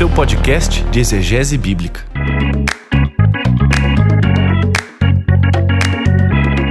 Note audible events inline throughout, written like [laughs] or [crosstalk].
seu podcast de exegese bíblica.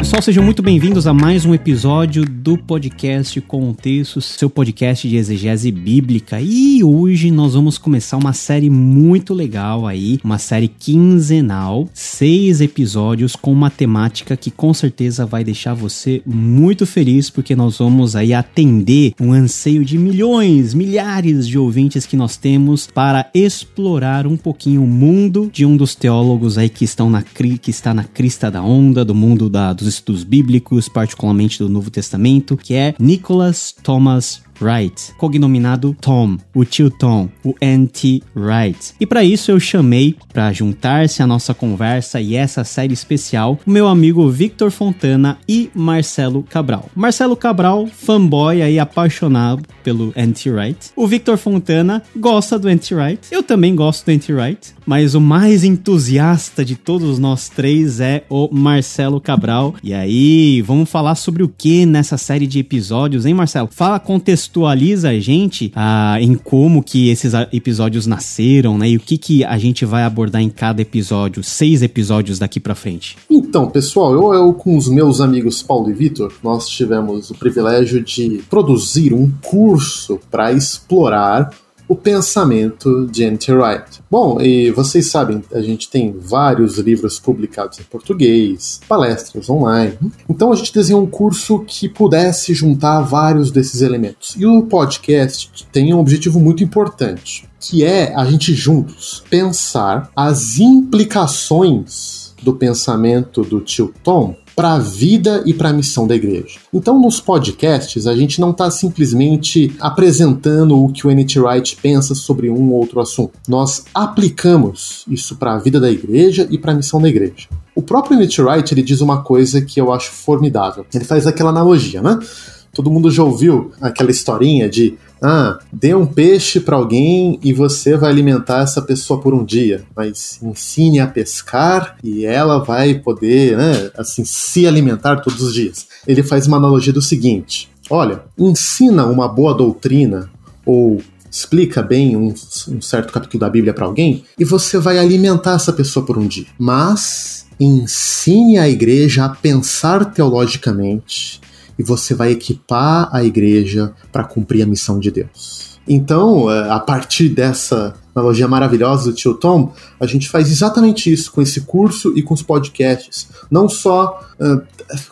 Pessoal, sejam muito bem-vindos a mais um episódio do podcast Contextos, seu podcast de exegese bíblica. E hoje nós vamos começar uma série muito legal aí, uma série quinzenal, seis episódios com uma temática que com certeza vai deixar você muito feliz, porque nós vamos aí atender um anseio de milhões, milhares de ouvintes que nós temos para explorar um pouquinho o mundo de um dos teólogos aí que estão na que está na crista da onda do mundo da, dos estudos bíblicos, particularmente do Novo Testamento, que é Nicholas Thomas Wright, cognominado Tom, o tio Tom, o N.T. Wright. E para isso eu chamei para juntar-se à nossa conversa e essa série especial o meu amigo Victor Fontana e Marcelo Cabral. Marcelo Cabral, fanboy aí apaixonado pelo N.T. Wright. O Victor Fontana gosta do N.T. Wright. Eu também gosto do N.T. Wright, mas o mais entusiasta de todos nós três é o Marcelo Cabral. E aí, vamos falar sobre o que nessa série de episódios, hein, Marcelo? Fala contexto contextualiza a gente ah, em como que esses episódios nasceram, né? E o que, que a gente vai abordar em cada episódio, seis episódios daqui para frente. Então, pessoal, eu, eu com os meus amigos Paulo e Vitor, nós tivemos o privilégio de produzir um curso para explorar o pensamento de N.T. Wright. Bom, e vocês sabem, a gente tem vários livros publicados em português, palestras online. Então a gente desenhou um curso que pudesse juntar vários desses elementos. E o podcast tem um objetivo muito importante, que é a gente juntos pensar as implicações do pensamento do tio Tom para a vida e para a missão da igreja. Então, nos podcasts, a gente não está simplesmente apresentando o que o N.T. Wright pensa sobre um ou outro assunto. Nós aplicamos isso para a vida da igreja e para a missão da igreja. O próprio N.T. Wright ele diz uma coisa que eu acho formidável. Ele faz aquela analogia, né? Todo mundo já ouviu aquela historinha de ah, dê um peixe para alguém e você vai alimentar essa pessoa por um dia, mas ensine a pescar e ela vai poder, né, assim, se alimentar todos os dias. Ele faz uma analogia do seguinte: olha, ensina uma boa doutrina ou explica bem um, um certo capítulo da Bíblia para alguém e você vai alimentar essa pessoa por um dia. Mas ensine a igreja a pensar teologicamente e você vai equipar a igreja para cumprir a missão de Deus. Então, é, a partir dessa analogia maravilhosa do tio Tom, a gente faz exatamente isso com esse curso e com os podcasts. Não só uh,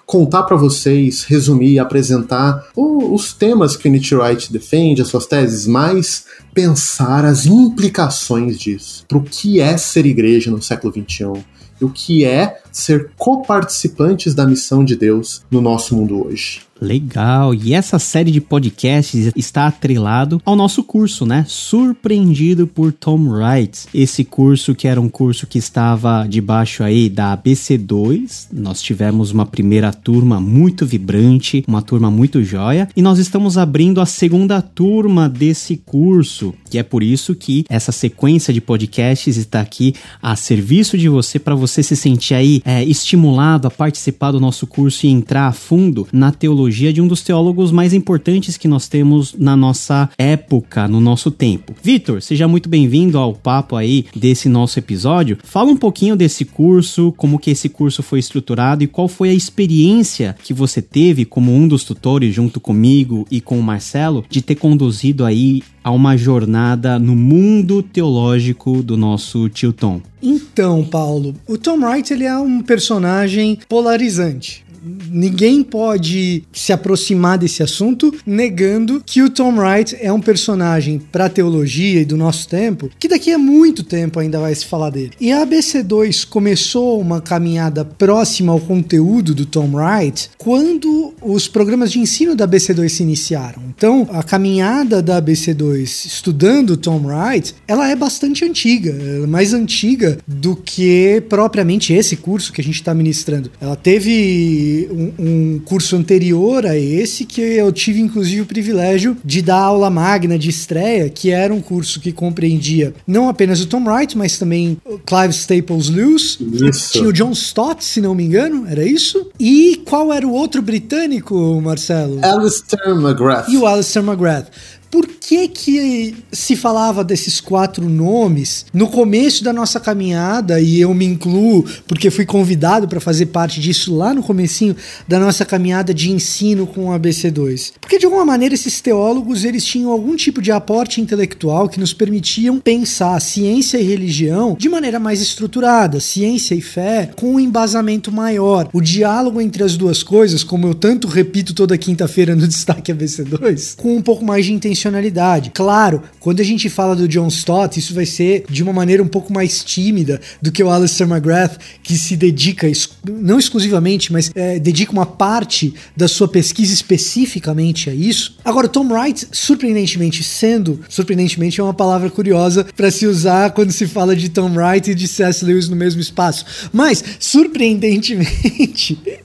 contar para vocês, resumir, apresentar o, os temas que o Nietzsche Wright defende, as suas teses, mas pensar as implicações disso, para o que é ser igreja no século XXI, e o que é ser coparticipantes da missão de Deus no nosso mundo hoje. Legal. E essa série de podcasts está atrelado ao nosso curso, né? Surpreendido por Tom Wright. Esse curso que era um curso que estava debaixo aí da ABC2. Nós tivemos uma primeira turma muito vibrante, uma turma muito joia, e nós estamos abrindo a segunda turma desse curso, que é por isso que essa sequência de podcasts está aqui a serviço de você para você se sentir aí é, estimulado a participar do nosso curso e entrar a fundo na teologia de um dos teólogos mais importantes que nós temos na nossa época, no nosso tempo. Vitor, seja muito bem-vindo ao papo aí desse nosso episódio. Fala um pouquinho desse curso, como que esse curso foi estruturado e qual foi a experiência que você teve como um dos tutores junto comigo e com o Marcelo de ter conduzido aí a uma jornada no mundo teológico do nosso tio Tom. Então, Paulo, o Tom Wright ele é um personagem polarizante ninguém pode se aproximar desse assunto negando que o Tom Wright é um personagem para teologia e do nosso tempo que daqui a muito tempo ainda vai se falar dele. E a ABC2 começou uma caminhada próxima ao conteúdo do Tom Wright quando os programas de ensino da ABC2 se iniciaram. Então, a caminhada da ABC2 estudando Tom Wright, ela é bastante antiga, é mais antiga do que propriamente esse curso que a gente está ministrando. Ela teve um, um, curso anterior a esse que eu tive inclusive o privilégio de dar aula magna de estreia, que era um curso que compreendia não apenas o Tom Wright, mas também Clive Staples Lewis, isso. tinha o John Stott, se não me engano, era isso? E qual era o outro britânico, Marcelo? Alistair McGrath. E o Alistair McGrath. Por que que se falava desses quatro nomes no começo da nossa caminhada e eu me incluo porque fui convidado para fazer parte disso lá no comecinho da nossa caminhada de ensino com o ABC2? Porque de alguma maneira esses teólogos eles tinham algum tipo de aporte intelectual que nos permitiam pensar ciência e religião de maneira mais estruturada, ciência e fé com um embasamento maior. O diálogo entre as duas coisas, como eu tanto repito toda quinta-feira no [laughs] destaque ABC2, com um pouco mais de intencionalidade. Claro, quando a gente fala do John Stott, isso vai ser de uma maneira um pouco mais tímida do que o Alistair McGrath, que se dedica, não exclusivamente, mas é, dedica uma parte da sua pesquisa especificamente a isso. Agora, Tom Wright, surpreendentemente sendo, surpreendentemente é uma palavra curiosa para se usar quando se fala de Tom Wright e de C.S. Lewis no mesmo espaço, mas surpreendentemente [laughs]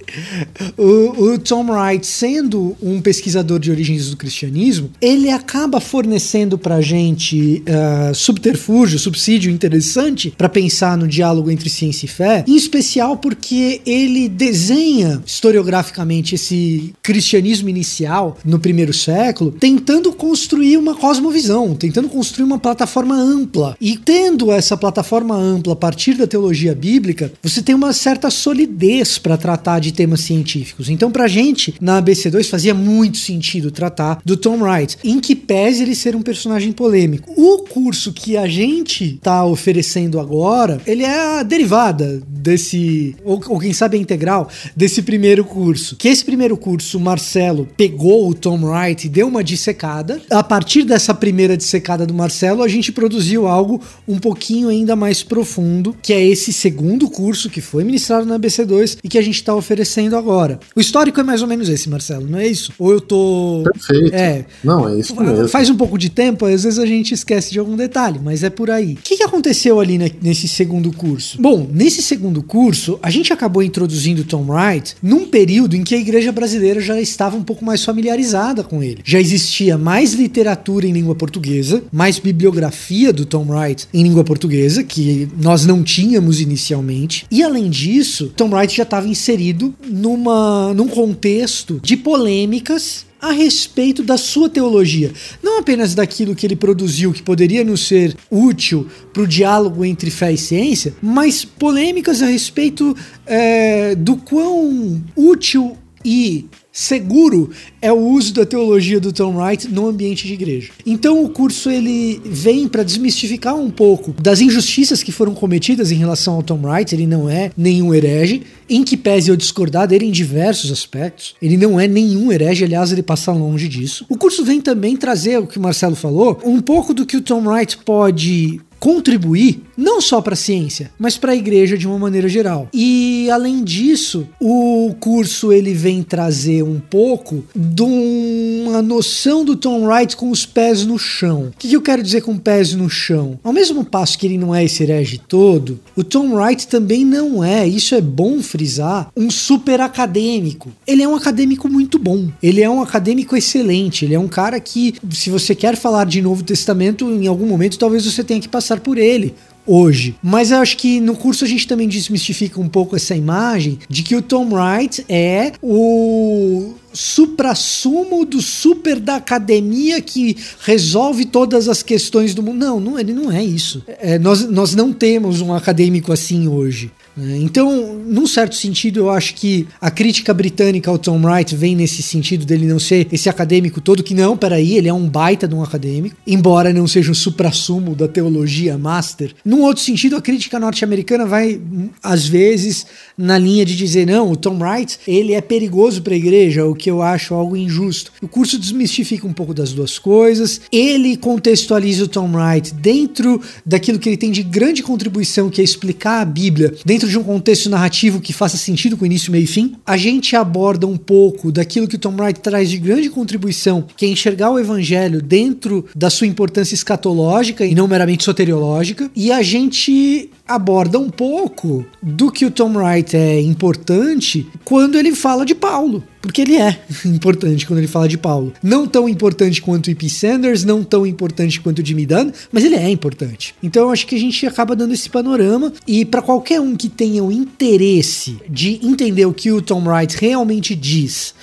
o, o, Tom Wright, sendo um pesquisador de origens do cristianismo, ele acaba fornecendo pra gente uh, subterfúgio, subsídio interessante para pensar no diálogo entre ciência e fé, em especial porque ele desenha historiograficamente esse cristianismo inicial no primeiro século, tentando construir uma cosmovisão, tentando construir uma plataforma ampla. E tendo essa plataforma ampla a partir da teologia bíblica, você tem uma certa solidez para tratar de temas científicos. Então, pra gente, na ABC2 fazia muito sentido tratar do Tom Wright, em que pese ele ser um personagem polêmico. O curso que a gente tá oferecendo agora, ele é a derivada desse, ou, ou quem sabe a integral, desse primeiro curso. Que esse primeiro curso, o Marcelo pegou o Tom Wright e deu uma dissecada. A partir dessa primeira dissecada do Marcelo, a gente produziu algo um pouquinho ainda mais profundo, que é esse segundo curso que foi ministrado na ABC2 e que a gente está oferecendo agora. O histórico é mais ou menos esse, Marcelo, não é isso? Ou eu tô. Perfeito. É. Não, é isso mesmo. Faz um pouco de tempo, às vezes a gente esquece de algum detalhe, mas é por aí. O que, que aconteceu ali nesse segundo curso? Bom, nesse segundo curso, a gente acabou introduzindo Tom Wright num período em que a igreja brasileira já estava um pouco mais familiarizada com ele. Já existia mais literatura em língua portuguesa, mais bibliografia do Tom Wright em língua portuguesa, que nós não tínhamos inicialmente. E além disso, Tom Wright já estava inserido numa, num contexto de polêmicas a respeito da sua teologia. Não apenas daquilo que ele produziu, que poderia nos ser útil para o diálogo entre fé e ciência, mas polêmicas a respeito é, do quão útil e seguro é o uso da teologia do Tom Wright no ambiente de igreja. Então o curso ele vem para desmistificar um pouco das injustiças que foram cometidas em relação ao Tom Wright. Ele não é nenhum herege, em que pese eu discordar dele em diversos aspectos. Ele não é nenhum herege, aliás, ele passa longe disso. O curso vem também trazer o que o Marcelo falou, um pouco do que o Tom Wright pode contribuir não só para a ciência, mas para a igreja de uma maneira geral. E além disso, o curso ele vem trazer um pouco de uma noção do Tom Wright com os pés no chão. O que eu quero dizer com pés no chão? Ao mesmo passo que ele não é esse herege todo, o Tom Wright também não é, isso é bom frisar, um super acadêmico. Ele é um acadêmico muito bom. Ele é um acadêmico excelente. Ele é um cara que, se você quer falar de Novo Testamento, em algum momento talvez você tenha que passar por ele hoje. Mas eu acho que no curso a gente também desmistifica um pouco essa imagem de que o Tom Wright é o supra-sumo do super da academia que resolve todas as questões do mundo. Não, não ele não é isso. É, nós, nós não temos um acadêmico assim hoje. Né? Então, num certo sentido, eu acho que a crítica britânica ao Tom Wright vem nesse sentido dele não ser esse acadêmico todo que não, peraí, ele é um baita de um acadêmico, embora não seja o supra-sumo da teologia master. Num outro sentido, a crítica norte-americana vai, às vezes, na linha de dizer, não, o Tom Wright, ele é perigoso para a igreja, o que eu acho algo injusto. O curso desmistifica um pouco das duas coisas, ele contextualiza o Tom Wright dentro daquilo que ele tem de grande contribuição, que é explicar a Bíblia, dentro de um contexto narrativo que faça sentido com início, meio e fim. A gente aborda um pouco daquilo que o Tom Wright traz de grande contribuição, que é enxergar o evangelho dentro da sua importância escatológica e não meramente soteriológica. E a gente aborda um pouco do que o Tom Wright é importante quando ele fala de Paulo. Porque ele é [laughs] importante quando ele fala de Paulo. Não tão importante quanto o E.P. Sanders, não tão importante quanto o Jimmy Dunn, mas ele é importante. Então eu acho que a gente acaba dando esse panorama e para qualquer um que tenha o interesse de entender o que o Tom Wright realmente diz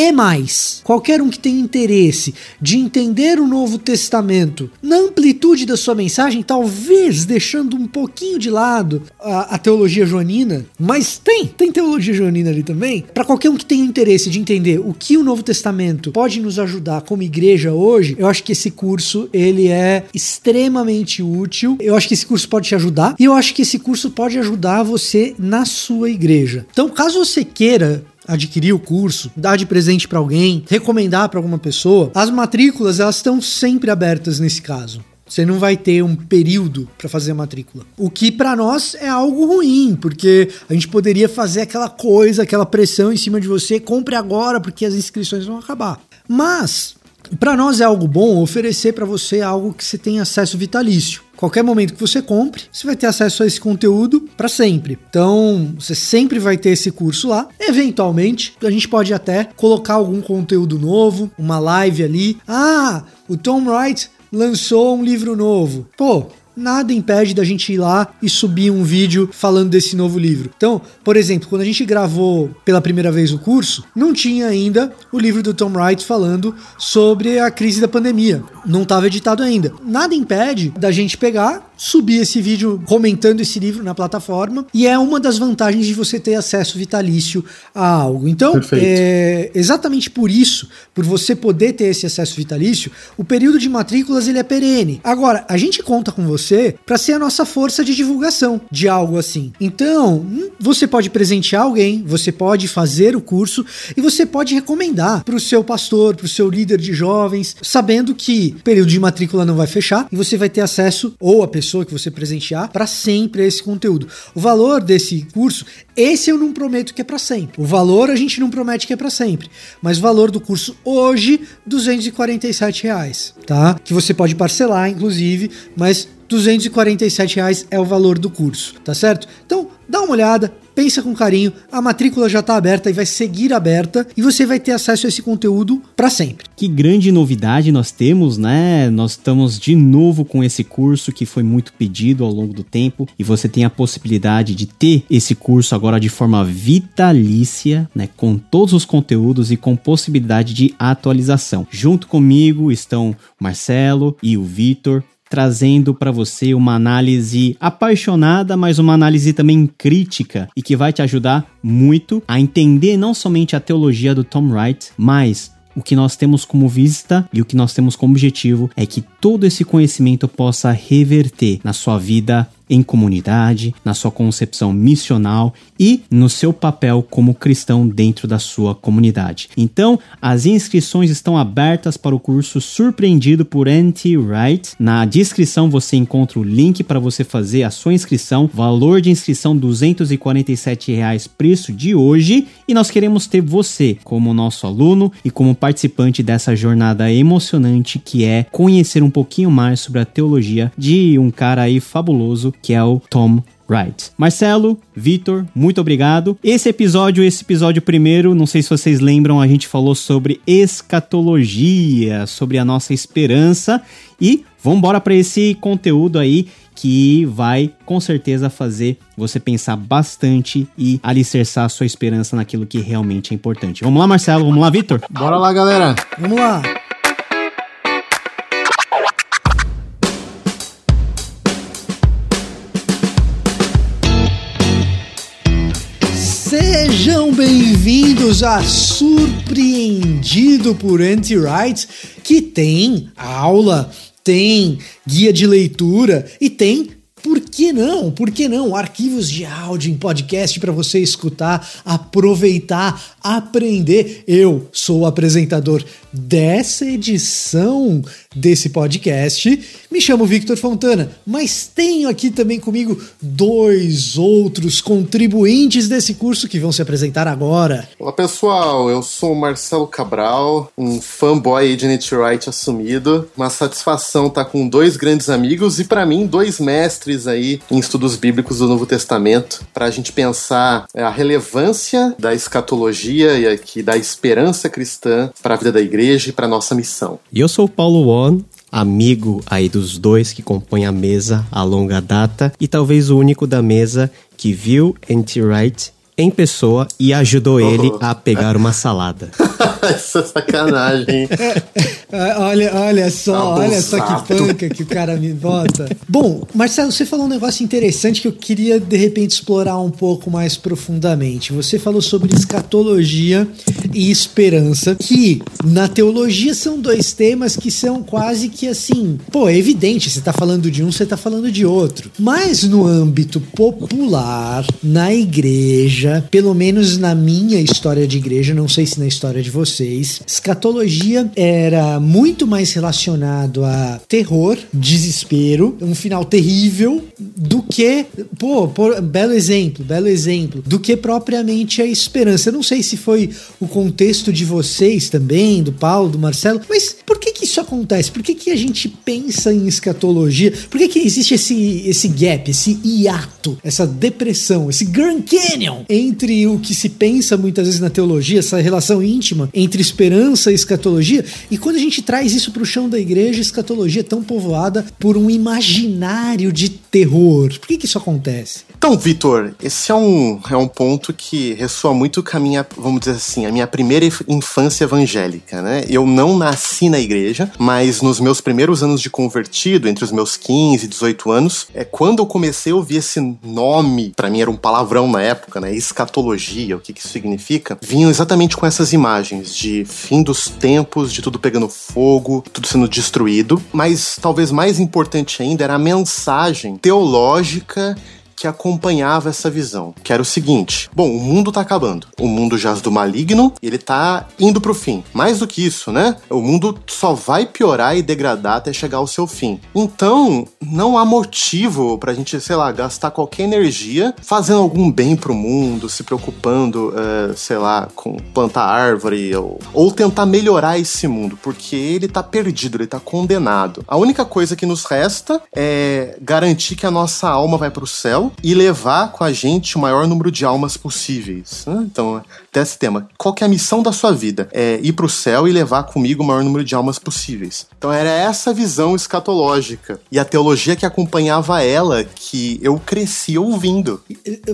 e mais, qualquer um que tenha interesse de entender o Novo Testamento na amplitude da sua mensagem, talvez deixando um pouquinho de lado a, a teologia joanina, mas tem, tem teologia joanina ali também. Para qualquer um que tenha interesse de entender o que o Novo Testamento pode nos ajudar como igreja hoje, eu acho que esse curso ele é extremamente útil. Eu acho que esse curso pode te ajudar e eu acho que esse curso pode ajudar você na sua igreja. Então, caso você queira adquirir o curso, dar de presente para alguém, recomendar para alguma pessoa, as matrículas elas estão sempre abertas nesse caso. Você não vai ter um período para fazer a matrícula. O que para nós é algo ruim, porque a gente poderia fazer aquela coisa, aquela pressão em cima de você, compre agora porque as inscrições vão acabar. Mas para nós é algo bom oferecer para você algo que você tem acesso vitalício. Qualquer momento que você compre, você vai ter acesso a esse conteúdo para sempre. Então, você sempre vai ter esse curso lá. Eventualmente, a gente pode até colocar algum conteúdo novo, uma live ali. Ah, o Tom Wright lançou um livro novo. Pô, nada impede da gente ir lá e subir um vídeo falando desse novo livro. Então, por exemplo, quando a gente gravou pela primeira vez o curso, não tinha ainda o livro do Tom Wright falando sobre a crise da pandemia. Não estava editado ainda. Nada impede da gente pegar subir esse vídeo comentando esse livro na plataforma e é uma das vantagens de você ter acesso vitalício a algo. Então, é, exatamente por isso, por você poder ter esse acesso vitalício, o período de matrículas ele é perene. Agora, a gente conta com você para ser a nossa força de divulgação de algo assim. Então, hum, você pode presentear alguém, você pode fazer o curso e você pode recomendar para o seu pastor, para o seu líder de jovens, sabendo que o período de matrícula não vai fechar e você vai ter acesso ou a pessoa que você presentear para sempre esse conteúdo. O valor desse curso, esse eu não prometo que é para sempre. O valor a gente não promete que é para sempre, mas o valor do curso hoje 247 reais, tá? Que você pode parcelar, inclusive, mas 247 reais é o valor do curso, tá certo? Então dá uma olhada, pensa com carinho, a matrícula já está aberta e vai seguir aberta e você vai ter acesso a esse conteúdo para sempre. Que grande novidade nós temos, né? Nós estamos de novo com esse curso que foi muito pedido ao longo do tempo e você tem a possibilidade de ter esse curso agora de forma vitalícia, né, com todos os conteúdos e com possibilidade de atualização. Junto comigo estão Marcelo e o Vitor trazendo para você uma análise apaixonada, mas uma análise também crítica e que vai te ajudar muito a entender não somente a teologia do Tom Wright, mas o que nós temos como vista e o que nós temos como objetivo é que todo esse conhecimento possa reverter na sua vida em comunidade, na sua concepção missional e no seu papel como cristão dentro da sua comunidade. Então, as inscrições estão abertas para o curso Surpreendido por N.T. Wright. Na descrição você encontra o link para você fazer a sua inscrição. Valor de inscrição 247 reais, preço de hoje. E nós queremos ter você como nosso aluno e como participante dessa jornada emocionante que é conhecer um pouquinho mais sobre a teologia de um cara aí fabuloso que é o Tom Wright. Marcelo, Vitor, muito obrigado. Esse episódio, esse episódio primeiro, não sei se vocês lembram, a gente falou sobre escatologia, sobre a nossa esperança e vamos embora para esse conteúdo aí que vai com certeza fazer você pensar bastante e alicerçar a sua esperança naquilo que realmente é importante. Vamos lá, Marcelo, vamos lá, Vitor? Bora lá, galera. Vamos lá. Sejam bem-vindos a Surpreendido por Anti-Rights, que tem aula, tem guia de leitura e tem por que não? Por que não? Arquivos de áudio em podcast para você escutar, aproveitar, aprender. Eu sou o apresentador dessa edição desse podcast. Me chamo Victor Fontana, mas tenho aqui também comigo dois outros contribuintes desse curso que vão se apresentar agora. Olá pessoal, eu sou o Marcelo Cabral, um fanboy de Nate Wright assumido. Uma satisfação estar com dois grandes amigos e para mim dois mestres aí em estudos bíblicos do Novo Testamento para a gente pensar é, a relevância da escatologia e aqui da esperança cristã para a vida da igreja e para nossa missão. E eu sou o Paulo Won, amigo aí dos dois que compõem a mesa a longa data e talvez o único da mesa que viu N.T. Wright em pessoa e ajudou ele a pegar uma salada. [laughs] Essa sacanagem. É, [laughs] olha, olha só, Abusado. olha só que panca que o cara me bota. Bom, Marcelo, você falou um negócio interessante que eu queria de repente explorar um pouco mais profundamente. Você falou sobre escatologia e esperança, que na teologia são dois temas que são quase que assim, pô, é evidente, você tá falando de um, você tá falando de outro. Mas no âmbito popular, na igreja, pelo menos na minha história de igreja, não sei se na história de vocês, escatologia era muito mais relacionado a terror, desespero, um final terrível, do que, pô, por- belo exemplo, belo exemplo, do que propriamente a esperança. Eu não sei se foi o contexto de vocês também, do Paulo, do Marcelo, mas por que que isso acontece? Por que que a gente pensa em escatologia? Por que que existe esse, esse gap, esse hiato, essa depressão, esse Grand Canyon entre o que se pensa muitas vezes na teologia, essa relação íntima entre esperança e escatologia, e quando a gente traz isso para o chão da igreja, escatologia é tão povoada por um imaginário de terror. Por que que isso acontece? Então, Vitor, esse é um, é um ponto que ressoa muito com a minha, vamos dizer assim, a minha primeira inf- infância evangélica, né? Eu não nasci na igreja, mas nos meus primeiros anos de convertido, entre os meus 15 e 18 anos, é quando eu comecei a ouvir esse nome, pra mim era um palavrão na época, né? Escatologia, o que que isso significa? Vinham exatamente com essas imagens de fim dos tempos, de tudo pegando fogo, tudo sendo destruído, mas talvez mais importante ainda era a mensagem teológica que acompanhava essa visão, que era o seguinte: bom, o mundo tá acabando. O mundo jaz do maligno, ele tá indo pro fim. Mais do que isso, né? O mundo só vai piorar e degradar até chegar ao seu fim. Então, não há motivo pra gente, sei lá, gastar qualquer energia fazendo algum bem pro mundo, se preocupando, eh, sei lá, com plantar árvore ou, ou tentar melhorar esse mundo, porque ele tá perdido, ele tá condenado. A única coisa que nos resta é garantir que a nossa alma vai pro céu e levar com a gente o maior número de almas possíveis. né? Então, até esse tema. Qual que é a missão da sua vida? É ir pro céu e levar comigo o maior número de almas possíveis. Então, era essa visão escatológica. E a teologia que acompanhava ela, que eu cresci ouvindo.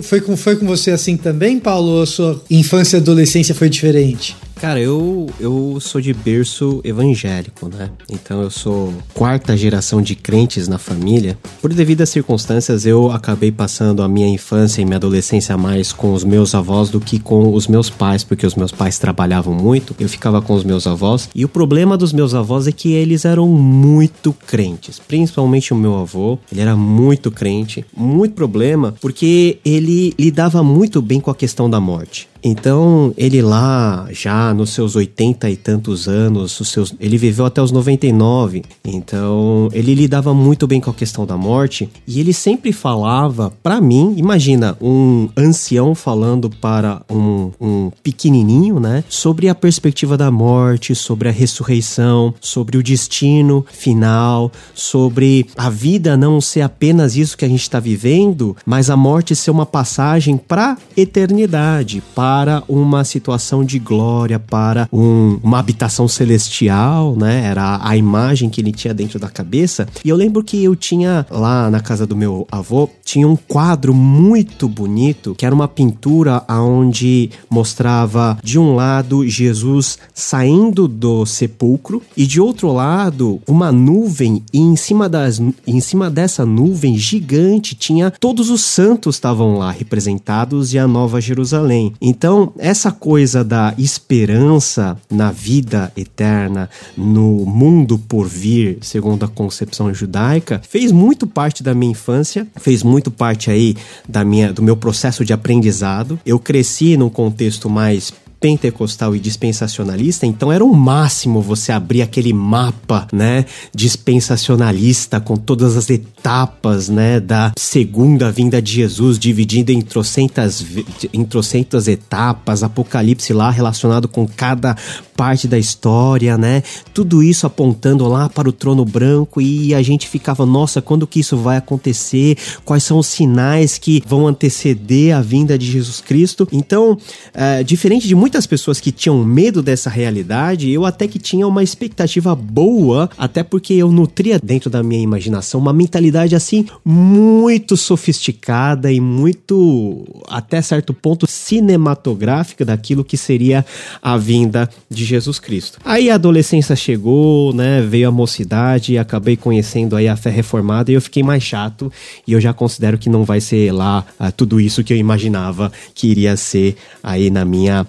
Foi com, foi com você assim também, Paulo? Ou a sua infância e adolescência foi diferente? Cara, eu, eu sou de berço evangélico, né? Então eu sou quarta geração de crentes na família. Por devidas circunstâncias, eu acabei passando a minha infância e minha adolescência mais com os meus avós do que com os meus pais, porque os meus pais trabalhavam muito. Eu ficava com os meus avós. E o problema dos meus avós é que eles eram muito crentes. Principalmente o meu avô. Ele era muito crente. Muito problema, porque ele lidava muito bem com a questão da morte. Então, ele lá, já nos seus 80 e tantos anos, os seus, ele viveu até os 99. Então, ele lidava muito bem com a questão da morte. E ele sempre falava, pra mim, imagina, um ancião falando para um, um pequenininho, né? Sobre a perspectiva da morte, sobre a ressurreição, sobre o destino final, sobre a vida não ser apenas isso que a gente está vivendo, mas a morte ser uma passagem para eternidade, para uma situação de glória, para um- uma habitação celestial, né? Era a imagem que ele tinha dentro da cabeça. E eu lembro que eu tinha lá na casa do meu avô, tinha um quadro muito bonito, que era uma pintura onde mostrava de um lado Jesus saindo do sepulcro e de outro lado uma nuvem e em cima das em cima dessa nuvem gigante tinha todos os santos estavam lá representados e a Nova Jerusalém. Então, essa coisa da esperança na vida eterna, no mundo por vir, segundo a concepção judaica, fez muito parte da minha infância, fez muito parte aí da minha do meu processo de aprendizado. Eu cresci num contexto mais pentecostal e dispensacionalista, então era o máximo você abrir aquele mapa, né, dispensacionalista com todas as etapas, né, da segunda vinda de Jesus, dividindo em trocentas, em trocentas etapas, Apocalipse lá relacionado com cada parte da história, né? Tudo isso apontando lá para o trono branco e a gente ficava, nossa, quando que isso vai acontecer? Quais são os sinais que vão anteceder a vinda de Jesus Cristo? Então, é, diferente de muitas pessoas que tinham medo dessa realidade, eu até que tinha uma expectativa boa, até porque eu nutria dentro da minha imaginação uma mentalidade assim muito sofisticada e muito até certo ponto cinematográfica daquilo que seria a vinda de Jesus Cristo. Aí a adolescência chegou, né, veio a mocidade acabei conhecendo aí a fé reformada e eu fiquei mais chato e eu já considero que não vai ser lá uh, tudo isso que eu imaginava que iria ser aí na minha.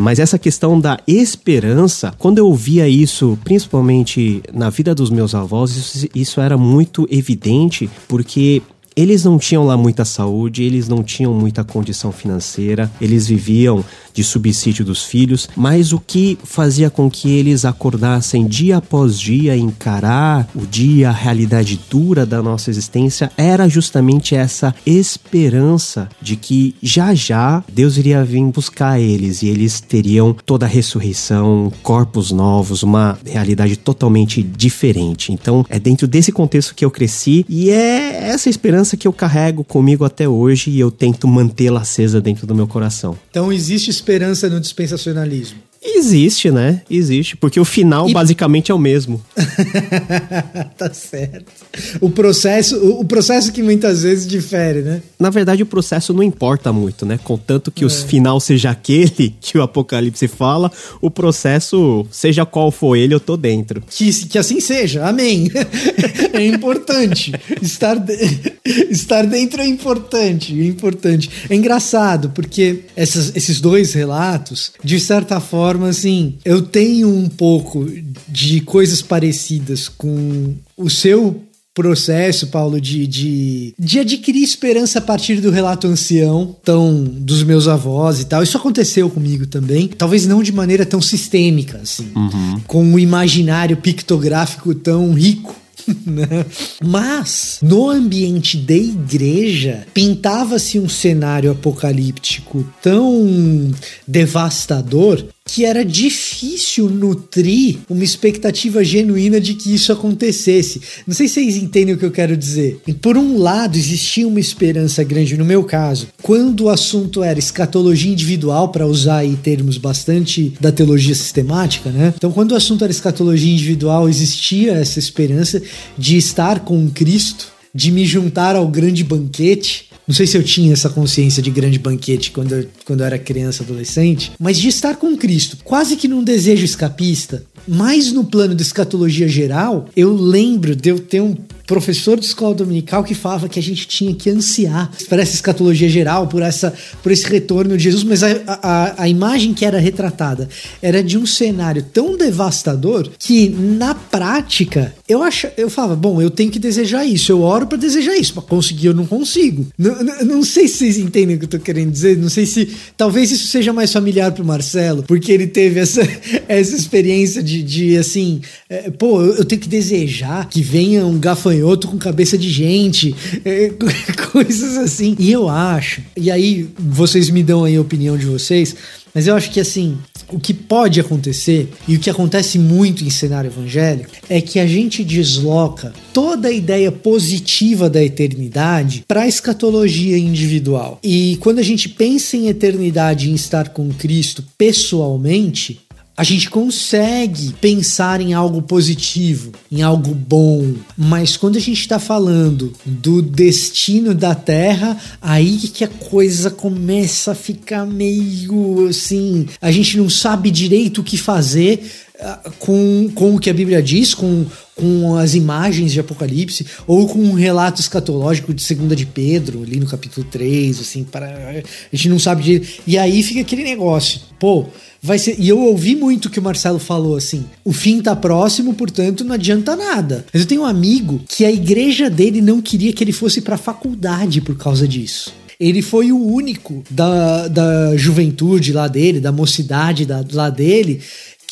Mas essa questão da esperança, quando eu ouvia isso, principalmente na vida dos meus avós, isso, isso era muito evidente porque eles não tinham lá muita saúde, eles não tinham muita condição financeira, eles viviam de subsídio dos filhos, mas o que fazia com que eles acordassem dia após dia, encarar o dia, a realidade dura da nossa existência, era justamente essa esperança de que já já Deus iria vir buscar eles e eles teriam toda a ressurreição, corpos novos, uma realidade totalmente diferente. Então, é dentro desse contexto que eu cresci e é essa esperança que eu carrego comigo até hoje e eu tento mantê-la acesa dentro do meu coração. Então, existe esperança no dispensacionalismo? Existe, né? Existe, porque o final e... basicamente é o mesmo. [laughs] tá certo. O processo, o processo que muitas vezes difere, né? Na verdade, o processo não importa muito, né? Contanto que é. o final seja aquele [laughs] que o Apocalipse fala, o processo, seja qual for ele, eu tô dentro. Que, que assim seja, amém. [laughs] é importante. estar, de... estar dentro é importante, é importante. É engraçado, porque essas, esses dois relatos, de certa forma, forma, assim, eu tenho um pouco de coisas parecidas com o seu processo, Paulo, de, de, de adquirir esperança a partir do relato ancião, tão dos meus avós e tal. Isso aconteceu comigo também, talvez não de maneira tão sistêmica, assim, uhum. com um imaginário pictográfico tão rico [laughs] né? Mas no ambiente da igreja pintava-se um cenário apocalíptico tão devastador que era difícil nutrir uma expectativa genuína de que isso acontecesse. Não sei se vocês entendem o que eu quero dizer. Por um lado, existia uma esperança grande, no meu caso, quando o assunto era escatologia individual, para usar aí termos bastante da teologia sistemática, né? Então, quando o assunto era escatologia individual, existia essa esperança de estar com Cristo, de me juntar ao grande banquete não sei se eu tinha essa consciência de grande banquete quando eu, quando eu era criança, adolescente, mas de estar com Cristo, quase que num desejo escapista, mais no plano de escatologia geral, eu lembro de eu ter um professor de escola dominical que falava que a gente tinha que ansiar por essa escatologia geral, por, essa, por esse retorno de Jesus, mas a, a, a imagem que era retratada era de um cenário tão devastador que, na prática, eu, ach, eu falava, bom, eu tenho que desejar isso, eu oro para desejar isso, mas conseguir eu não consigo. Não, não, não, sei se vocês entendem o que eu tô querendo dizer, não sei se talvez isso seja mais familiar pro Marcelo, porque ele teve essa, essa experiência de, de assim, é, pô, eu tenho que desejar que venha um gafanhoto gafanhoto com cabeça de gente, é, [laughs] coisas assim. E eu acho, e aí vocês me dão aí a opinião de vocês, mas eu acho que assim, o que pode acontecer, e o que acontece muito em cenário evangélico, é que a gente desloca toda a ideia positiva da eternidade para a escatologia individual. E quando a gente pensa em eternidade e em estar com Cristo pessoalmente, a gente consegue pensar em algo positivo, em algo bom, mas quando a gente está falando do destino da Terra, aí que a coisa começa a ficar meio assim, a gente não sabe direito o que fazer com, com o que a Bíblia diz, com, com as imagens de Apocalipse, ou com um relato escatológico de Segunda de Pedro, ali no capítulo 3, assim, para, a gente não sabe direito. E aí fica aquele negócio, pô, vai ser. E eu ouvi muito o que o Marcelo falou assim: o fim tá próximo, portanto não adianta nada. Mas eu tenho um amigo que a igreja dele não queria que ele fosse pra faculdade por causa disso ele foi o único da, da juventude lá dele, da mocidade da, lá dele,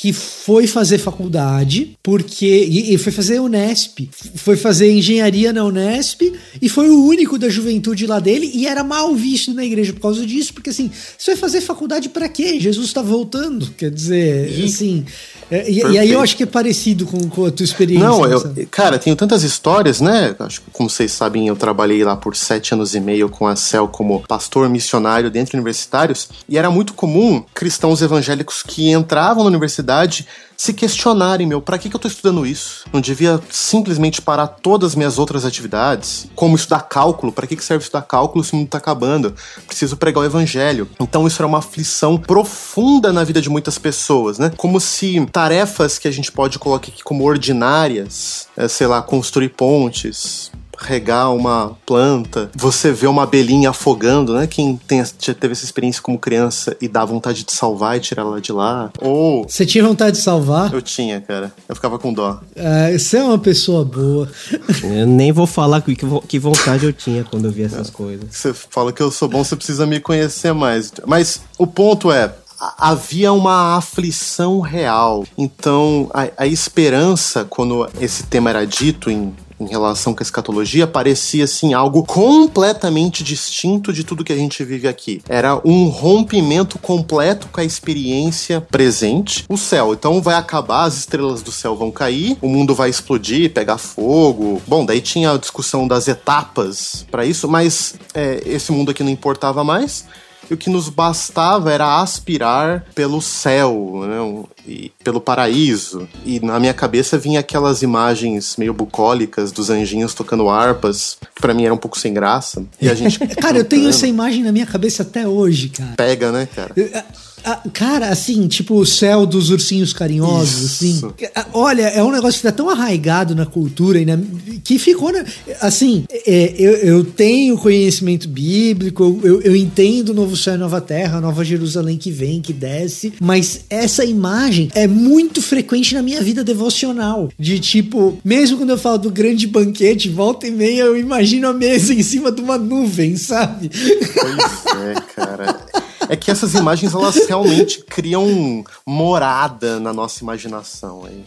que foi fazer faculdade, porque. E, e foi fazer Unesp. Foi fazer engenharia na Unesp e foi o único da juventude lá dele e era mal visto na igreja por causa disso, porque assim, você vai fazer faculdade para quê? Jesus está voltando. Quer dizer, assim. É, e, e, aí eu acho que é parecido com, com a tua experiência. Não, eu, cara, tenho tantas histórias, né? Acho que, como vocês sabem, eu trabalhei lá por sete anos e meio com a CEL como pastor missionário dentro de universitários, e era muito comum cristãos evangélicos que entravam na universidade se questionarem, meu, para que, que eu tô estudando isso? Não devia simplesmente parar todas as minhas outras atividades? Como estudar cálculo? Para que, que serve estudar cálculo se o mundo tá acabando? Preciso pregar o evangelho. Então isso era uma aflição profunda na vida de muitas pessoas, né? Como se tarefas que a gente pode colocar aqui como ordinárias, é, sei lá, construir pontes, regar uma planta, você vê uma abelhinha afogando, né? Quem tem, já teve essa experiência como criança e dá vontade de salvar e tirar ela de lá. Ou. Você tinha vontade de salvar? Eu tinha, cara. Eu ficava com dó. É, você é uma pessoa boa. [laughs] Eu nem vou falar que, que vontade eu tinha quando eu vi essas é. coisas. Você fala que eu sou bom, você precisa me conhecer mais. Mas o ponto é, havia uma aflição real. Então, a, a, esperança, quando esse tema era dito em em relação com a escatologia parecia assim algo completamente distinto de tudo que a gente vive aqui. Era um rompimento completo com a experiência presente. O céu, então vai acabar, as estrelas do céu vão cair, o mundo vai explodir, pegar fogo. Bom, daí tinha a discussão das etapas para isso, mas é, esse mundo aqui não importava mais e o que nos bastava era aspirar pelo céu, né, e pelo paraíso. E na minha cabeça vinha aquelas imagens meio bucólicas dos anjinhos tocando harpas, que pra mim era um pouco sem graça. E a gente. [laughs] cara, eu tenho essa imagem na minha cabeça até hoje, cara. Pega, né, cara? Ah, cara, assim, tipo o céu dos ursinhos carinhosos, Isso. assim. Ah, olha, é um negócio que tá tão arraigado na cultura e na, que ficou, na, assim, é, eu, eu, tenho conhecimento bíblico, eu, eu entendo o novo céu e nova terra, a nova Jerusalém que vem, que desce, mas essa imagem é muito frequente na minha vida devocional. De tipo, mesmo quando eu falo do grande banquete, volta e meia, eu imagino a mesa em cima de uma nuvem, sabe? Pois é, cara [laughs] é que essas imagens elas realmente criam morada na nossa imaginação. Hein?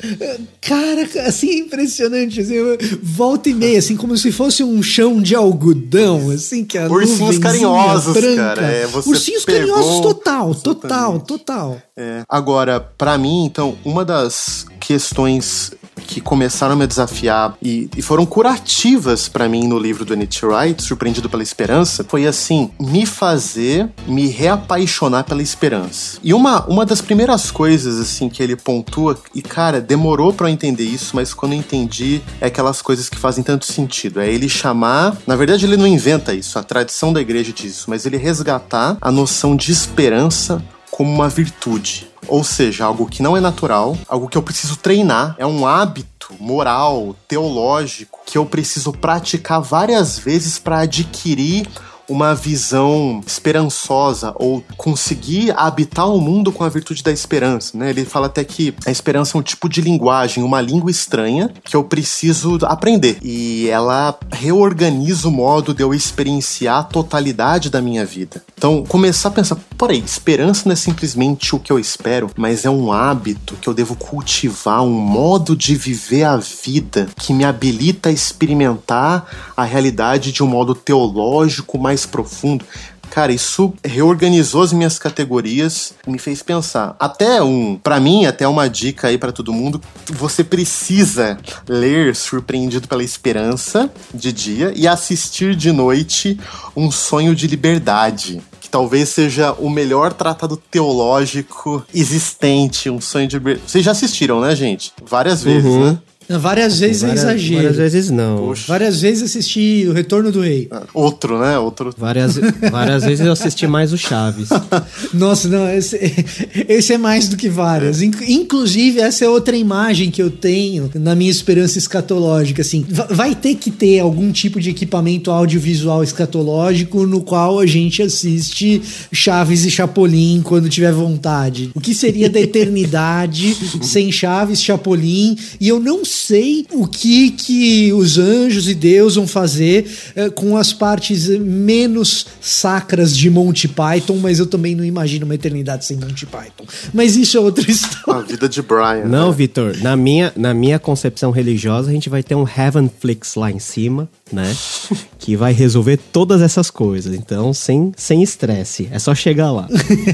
Cara, assim é impressionante. Assim, volta e meia, assim, como se fosse um chão de algodão, assim, que a Ursinhos carinhosos, branca. cara. É, Ursinhos pegou... carinhosos total, total, total. É. Agora, para mim, então, uma das questões que começaram a me desafiar e, e foram curativas para mim no livro do N.T. Wright, Surpreendido pela Esperança, foi assim, me fazer me reapaixonar pela esperança. E uma, uma das primeiras coisas assim que ele pontua, e cara, demorou para eu entender isso, mas quando eu entendi, é aquelas coisas que fazem tanto sentido. É ele chamar, na verdade ele não inventa isso, a tradição da igreja diz isso, mas ele resgatar a noção de esperança como uma virtude. Ou seja, algo que não é natural, algo que eu preciso treinar, é um hábito moral, teológico, que eu preciso praticar várias vezes para adquirir uma visão esperançosa ou conseguir habitar o mundo com a virtude da esperança, né? Ele fala até que a esperança é um tipo de linguagem, uma língua estranha que eu preciso aprender. E ela reorganiza o modo de eu experienciar a totalidade da minha vida. Então, começar a pensar, porém, esperança não é simplesmente o que eu espero, mas é um hábito que eu devo cultivar, um modo de viver a vida que me habilita a experimentar a realidade de um modo teológico mais mais profundo. Cara, isso reorganizou as minhas categorias me fez pensar. Até um, para mim, até uma dica aí para todo mundo, você precisa ler Surpreendido pela Esperança de dia e assistir de noite Um Sonho de Liberdade que talvez seja o melhor tratado teológico existente, um sonho de Vocês já assistiram, né, gente? Várias vezes, uhum. né? Várias vezes é várias, é exagero. Várias vezes não. Poxa. Várias vezes assisti O Retorno do Rei. Ah, outro, né? Outro. Várias, várias vezes eu assisti mais o Chaves. [laughs] Nossa, não, esse, [laughs] esse é mais do que várias. É. Inclusive, essa é outra imagem que eu tenho na minha esperança escatológica. Assim, vai ter que ter algum tipo de equipamento audiovisual escatológico no qual a gente assiste Chaves e Chapolin quando tiver vontade. O que seria da eternidade [laughs] sem Chaves, Chapolin? E eu não sei sei o que que os anjos e Deus vão fazer é, com as partes menos sacras de Monty Python, mas eu também não imagino uma eternidade sem Monty Python. Mas isso é outra [laughs] história. A vida de Brian. Não, né? Vitor, na minha, na minha concepção religiosa, a gente vai ter um Heavenflix lá em cima, né? [laughs] que vai resolver todas essas coisas. Então, sem sem estresse. É só chegar lá.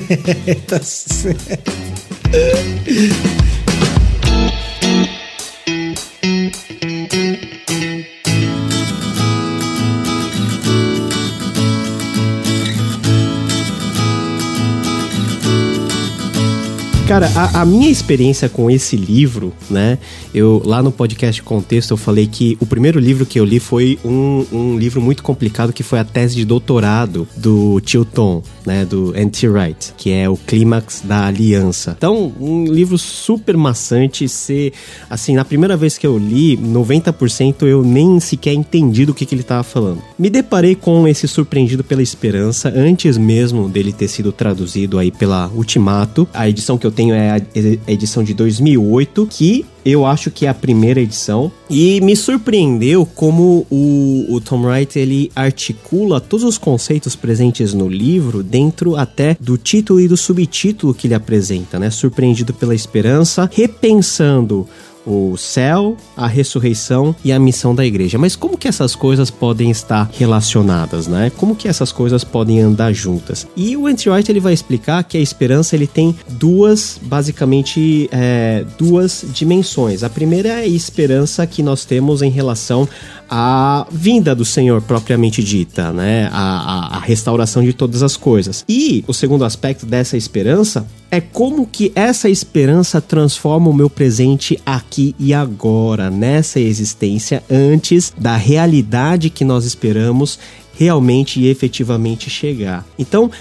[laughs] tá certo. Cara, a, a, minha experiência com esse livro, né? Eu lá no podcast Contexto eu falei que o primeiro livro que eu li foi um, um livro muito complicado que foi a tese de doutorado do Tilton, né? Do N.T. Wright, que é o Clímax da Aliança. Então, um livro super maçante. Se, assim, na primeira vez que eu li, 90% eu nem sequer entendi do que, que ele estava falando. Me deparei com esse Surpreendido pela Esperança antes mesmo dele ter sido traduzido aí pela Ultimato, a edição que eu tenho é a edição de 2008, que eu acho que é a primeira edição. E me surpreendeu como o, o, Tom Wright ele articula todos os conceitos presentes no livro dentro até do título e do subtítulo que ele apresenta, né? Surpreendido pela esperança, repensando o céu, a ressurreição e a missão da igreja. Mas como que essas coisas podem estar relacionadas, né? Como que essas coisas podem andar juntas? E o White ele vai explicar que a esperança ele tem duas, basicamente, é, duas dimensões. A primeira é a esperança que nós temos em relação a vinda do Senhor propriamente dita, né? A, a, a, restauração de todas as coisas. E o segundo aspecto dessa esperança é como que essa esperança transforma o meu presente aqui e agora, nessa existência, antes da realidade que nós esperamos realmente e efetivamente chegar. Então,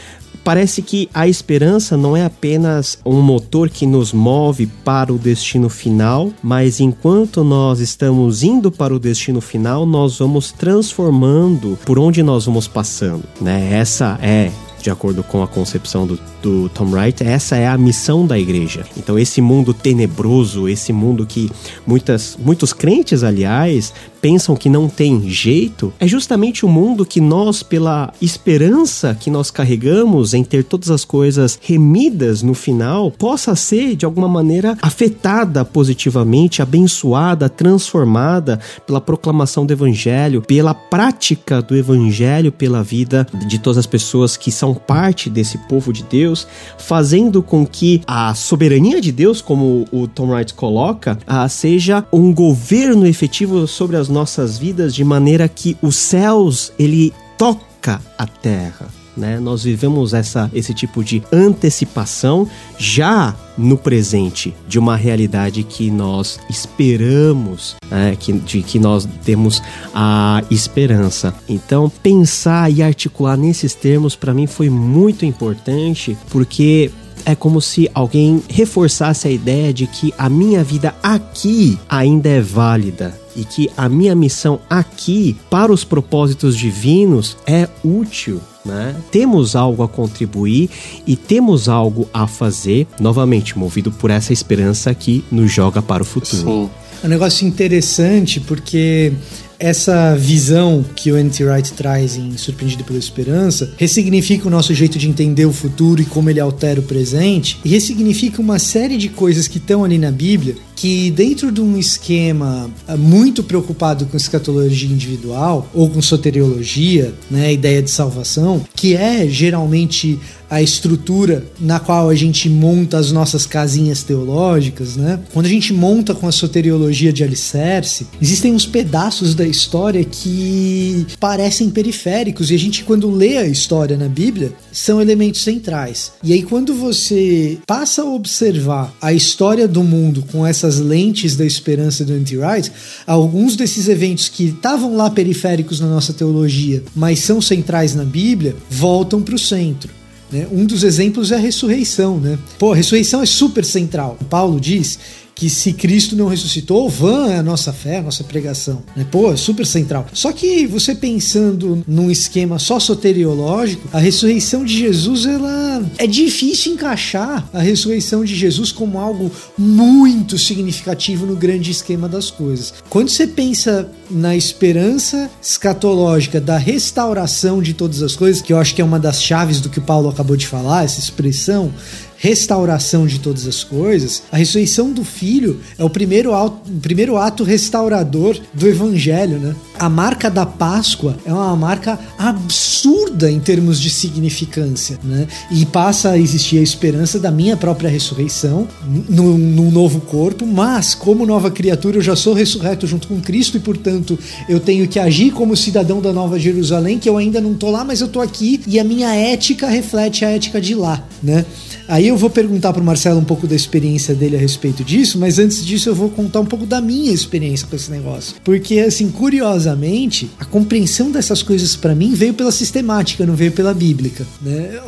parece que a esperança não é apenas um motor que nos move para o destino final, mas enquanto nós estamos indo para o destino final, nós vamos transformando por onde nós vamos passando, né? Essa é de acordo com a concepção do, do, Tom Wright, essa é a missão da igreja. Então, esse mundo tenebroso, esse mundo que muitas, muitos crentes, aliás, pensam que não tem jeito, é justamente o mundo que nós, pela esperança que nós carregamos em ter todas as coisas remidas no final, possa ser de alguma maneira afetada positivamente, abençoada, transformada pela proclamação do evangelho, pela prática do evangelho, pela vida de todas as pessoas que são parte desse povo de Deus, fazendo com que a soberania de Deus, como o Tom Wright coloca, seja um governo efetivo sobre as nossas vidas de maneira que os céus ele toca a terra. Né? Nós vivemos essa, esse tipo de antecipação já no presente de uma realidade que nós esperamos, né? que, de que nós temos a esperança. Então, pensar e articular nesses termos para mim foi muito importante, porque é como se alguém reforçasse a ideia de que a minha vida aqui ainda é válida e que a minha missão aqui, para os propósitos divinos, é útil. Né? Temos algo a contribuir e temos algo a fazer, novamente, movido por essa esperança que nos joga para o futuro. Sim. É um negócio interessante porque essa visão que o N.T. Wright traz em Surpreendido pela Esperança ressignifica o nosso jeito de entender o futuro e como ele altera o presente, e ressignifica uma série de coisas que estão ali na Bíblia que dentro de um esquema ah, muito preocupado com escatologia individual ou com soteriologia, né, ideia de salvação, que é geralmente a estrutura na qual a gente monta as nossas casinhas teológicas, né? Quando a gente monta com a soteriologia de alicerce, existem uns pedaços da história que parecem periféricos e a gente quando lê a história na Bíblia, são elementos centrais. E aí quando você passa a observar a história do mundo com essas lentes da esperança do Anti-Wright, alguns desses eventos que estavam lá periféricos na nossa teologia, mas são centrais na Bíblia, voltam para o centro. Né? Um dos exemplos é a ressurreição. Né? Pô, a ressurreição é super central. Paulo diz que se Cristo não ressuscitou, vã é a nossa fé, a nossa pregação. Né? Pô, é super central. Só que você pensando num esquema só soteriológico, a ressurreição de Jesus, ela é difícil encaixar a ressurreição de Jesus como algo muito significativo no grande esquema das coisas. Quando você pensa na esperança escatológica da restauração de todas as coisas, que eu acho que é uma das chaves do que o Paulo acabou de falar, essa expressão, restauração de todas as coisas, a ressurreição do Filho é o primeiro, ato, primeiro ato restaurador do Evangelho, né? A marca da Páscoa é uma marca absurda em termos de significância, né? E passa a existir a esperança da minha própria ressurreição num, num novo corpo, mas como nova criatura eu já sou ressurreto junto com Cristo e, portanto, eu tenho que agir como cidadão da Nova Jerusalém, que eu ainda não tô lá, mas eu tô aqui e a minha ética reflete a ética de lá, né? Aí eu vou perguntar para o Marcelo um pouco da experiência dele a respeito disso, mas antes disso eu vou contar um pouco da minha experiência com esse negócio. Porque, assim, curiosamente, a compreensão dessas coisas para mim veio pela sistemática, não veio pela bíblica. Né?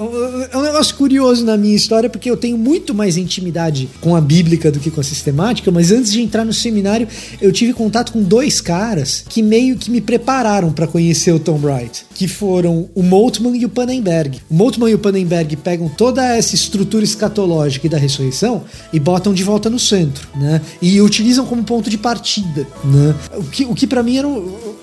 É um negócio curioso na minha história, porque eu tenho muito mais intimidade com a bíblica do que com a sistemática, mas antes de entrar no seminário, eu tive contato com dois caras que meio que me prepararam para conhecer o Tom Wright, que foram o Moltmann e o Pannenberg. O Moltmann e o Pannenberg pegam toda essa estrutura estrutura escatológica e da ressurreição e botam de volta no centro, né? E utilizam como ponto de partida, né? O que, o que para mim era,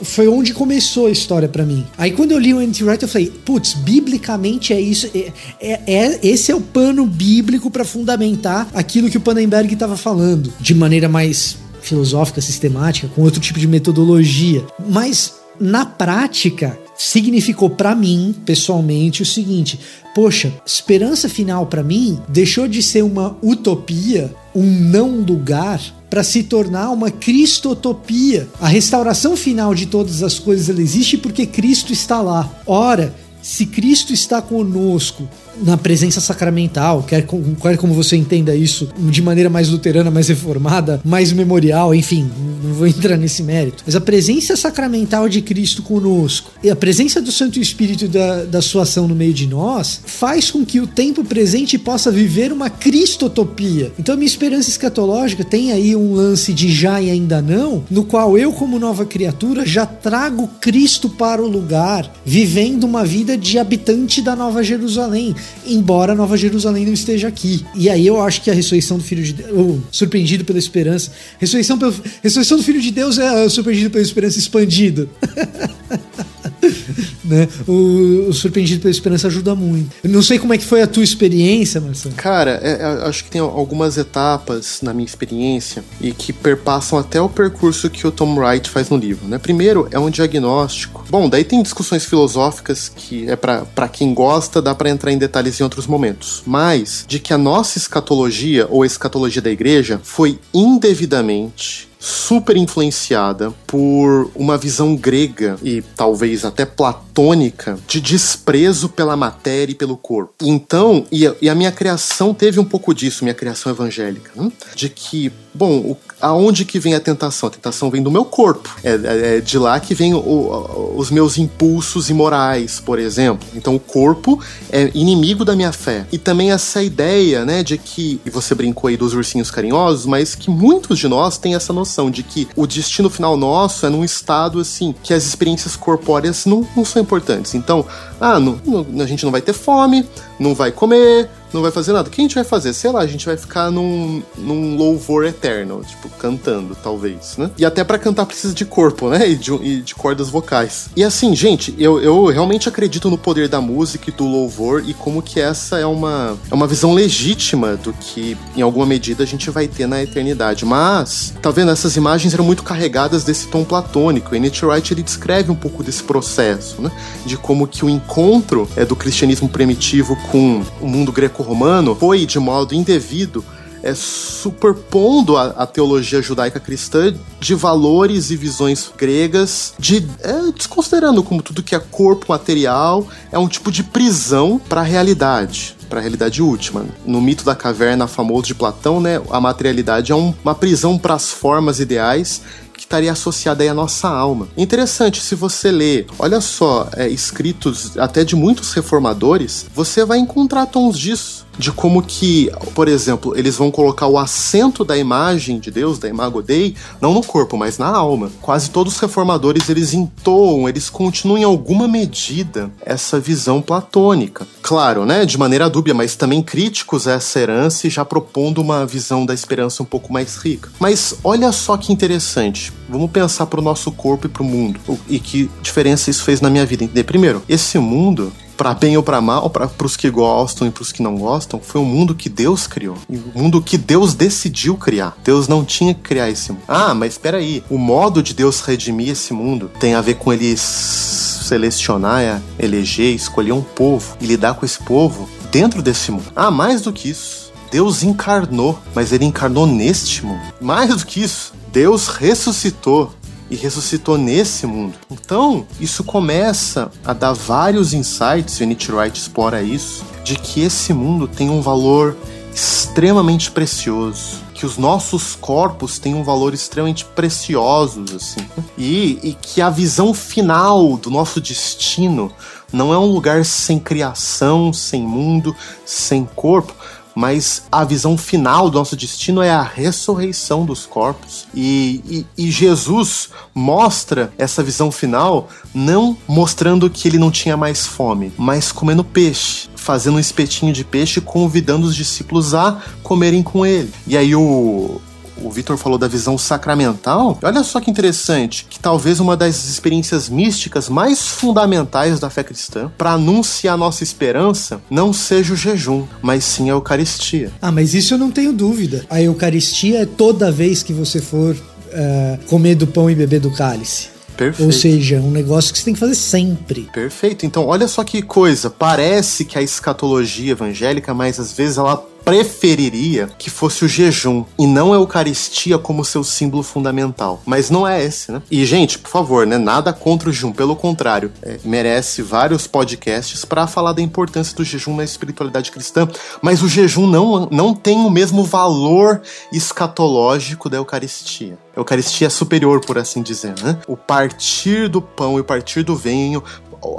foi onde começou a história para mim. Aí quando eu li o Anti-Wright eu falei, putz, biblicamente é isso, é, é, é esse é o pano bíblico para fundamentar aquilo que o Pannenberg estava falando, de maneira mais filosófica, sistemática, com outro tipo de metodologia. Mas na prática, significou para mim, pessoalmente, o seguinte: poxa, esperança final para mim deixou de ser uma utopia, um não lugar, para se tornar uma cristotopia. A restauração final de todas as coisas ela existe porque Cristo está lá. Ora, se Cristo está conosco na presença sacramental, quer, quer como você entenda isso de maneira mais luterana, mais reformada, mais memorial, enfim, não vou entrar nesse mérito. Mas a presença sacramental de Cristo conosco e a presença do Santo Espírito da, da sua ação no meio de nós faz com que o tempo presente possa viver uma cristotopia. Então a minha esperança escatológica tem aí um lance de já e ainda não, no qual eu, como nova criatura, já trago Cristo para o lugar, vivendo uma vida de habitante da Nova Jerusalém embora Nova Jerusalém não esteja aqui. E aí eu acho que a ressurreição do Filho de Deus, ou surpreendido pela esperança, ressurreição, pelo, ressurreição do Filho de Deus é surpreendido pela esperança expandido. [laughs] né? O, o, Surpreendido pela Esperança ajuda muito. Eu não sei como é que foi a tua experiência, Marcelo. Cara, é, é, acho que tem algumas etapas na minha experiência e que perpassam até o percurso que o Tom Wright faz no livro, né? Primeiro, é um diagnóstico. Bom, daí tem discussões filosóficas que é para quem gosta, dá para entrar em detalhes em outros momentos. Mas de que a nossa escatologia ou a escatologia da igreja foi indevidamente super influenciada por uma visão grega e talvez até platônica de desprezo pela matéria e pelo corpo. Então, e a, e a minha criação teve um pouco disso, minha criação evangélica, né? de que, bom, o, aonde que vem a tentação? A tentação vem do meu corpo. É, é, é de lá que vem o, os meus impulsos imorais, por exemplo. Então, o corpo é inimigo da minha fé. E também essa ideia, né, de que, e você brincou aí dos ursinhos carinhosos, mas que muitos de nós têm essa noção de que o destino final nosso é num estado assim, que as experiências corpóreas não, não são importantes. Então, ah, não, não, a gente não vai ter fome, não vai comer, não vai fazer nada. O que a gente vai fazer? Sei lá, a gente vai ficar num, num louvor eterno, tipo, cantando, talvez, né? E até para cantar precisa de corpo, né? E de, e de, cordas vocais. E assim, gente, eu, eu realmente acredito no poder da música e do louvor e como que essa é uma, é uma visão legítima do que, em alguma medida, a gente vai ter na eternidade. Mas, tá vendo? Essas imagens eram muito carregadas desse tom platônico. E Nietzsche Wright, ele descreve um pouco desse processo, né? De como que o encontro é, do cristianismo primitivo com o mundo greco-romano foi, de modo indevido, é, superpondo a, a, teologia judaica cristã de valores e visões gregas, de é, desconsiderando como tudo que é corpo material é um tipo de prisão para a realidade para a realidade última. No mito da caverna famoso de Platão, né, a materialidade é um, uma prisão para as formas ideais estaria associada aí à nossa alma. Interessante, se você ler, olha só, é, escritos até de muitos reformadores, você vai encontrar tons disso de como que, por exemplo, eles vão colocar o acento da imagem de Deus, da imago Dei, não no corpo, mas na alma. Quase todos os reformadores eles entoam, eles continuam em alguma medida essa visão platônica. Claro, né, de maneira dúbia, mas também críticos a essa herança e já propondo uma visão da esperança um pouco mais rica. Mas olha só que interessante. Vamos pensar para o nosso corpo e para o mundo. E que diferença isso fez na minha vida. Primeiro, esse mundo para bem ou para mal, para os que gostam e para os que não gostam, foi um mundo que Deus criou. Um mundo que Deus decidiu criar. Deus não tinha que criar esse mundo. Ah, mas espera aí. O modo de Deus redimir esse mundo tem a ver com ele selecionar, eleger, escolher um povo e lidar com esse povo dentro desse mundo. Ah, mais do que isso. Deus encarnou, mas ele encarnou neste mundo. Mais do que isso, Deus ressuscitou e ressuscitou nesse mundo. Então, isso começa a dar vários insights, e o Nietzsche Wright explora isso, de que esse mundo tem um valor extremamente precioso, que os nossos corpos têm um valor extremamente precioso, assim, e, e que a visão final do nosso destino não é um lugar sem criação, sem mundo, sem corpo, mas a visão final do nosso destino é a ressurreição dos corpos. E, e, e, Jesus mostra essa visão final não mostrando que ele não tinha mais fome, mas comendo peixe, fazendo um espetinho de peixe, convidando os discípulos a comerem com ele. E aí o o Vitor falou da visão sacramental, olha só que interessante, que talvez uma das experiências místicas mais fundamentais da fé cristã, para anunciar a nossa esperança, não seja o jejum, mas sim a Eucaristia. Ah, mas isso eu não tenho dúvida. A Eucaristia é toda vez que você for uh, comer do pão e beber do cálice. Perfeito. Ou seja, um negócio que você tem que fazer sempre. Perfeito. Então, olha só que coisa. Parece que a escatologia evangélica, mas às vezes ela preferiria que fosse o jejum e não a Eucaristia como seu símbolo fundamental. Mas não é esse, né? E, gente, por favor, né? Nada contra o jejum, pelo contrário, é, merece vários podcasts para falar da importância do jejum na espiritualidade cristã. Mas o jejum não, não tem o mesmo valor escatológico da Eucaristia. A Eucaristia é superior, por assim dizer, né? O partir do pão e partir do vinho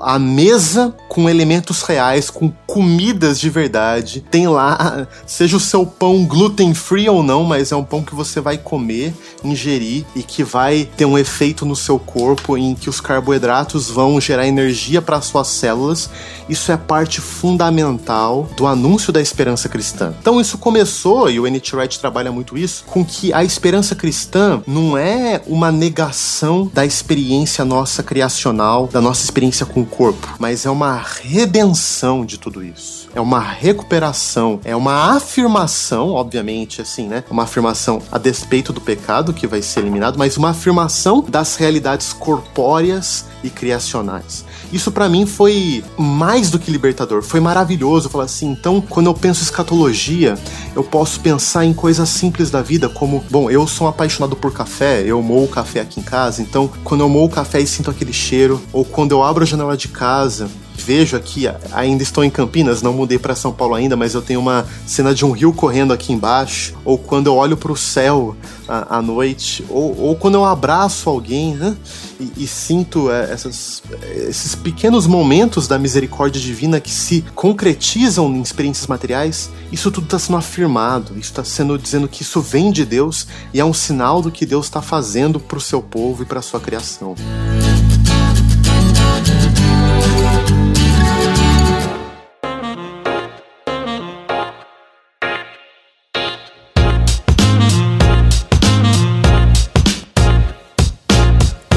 a mesa com elementos reais, com comidas de verdade. Tem lá, seja o seu pão gluten free ou não, mas é um pão que você vai comer, ingerir e que vai ter um efeito no seu corpo em que os carboidratos vão gerar energia para suas células. Isso é parte fundamental do anúncio da esperança cristã. Então isso começou, e o N.T. Wright trabalha muito isso, com que a esperança cristã não é uma negação da experiência nossa criacional, da nossa experiência com o corpo, mas é uma redenção de tudo isso. É uma recuperação, é uma afirmação, obviamente, assim, né? Uma afirmação a despeito do pecado que vai ser eliminado, mas uma afirmação das realidades corpóreas e criacionais. Isso para mim foi mais do que libertador, foi maravilhoso. Falar assim, então, quando eu penso escatologia, eu posso pensar em coisas simples da vida, como, bom, eu sou um apaixonado por café, eu moo café aqui em casa, então, quando eu moo café e sinto aquele cheiro, ou quando eu abro a janela de casa, vejo aqui, ainda estou em Campinas, não mudei para São Paulo ainda, mas eu tenho uma cena de um rio correndo aqui embaixo, ou quando eu olho para o céu à, à noite, ou, ou, quando eu abraço alguém, né? E, e sinto é, essas, esses pequenos momentos da misericórdia divina que se concretizam em experiências materiais, isso tudo está sendo afirmado, isso está sendo dizendo que isso vem de Deus e é um sinal do que Deus está fazendo para o seu povo e para sua criação.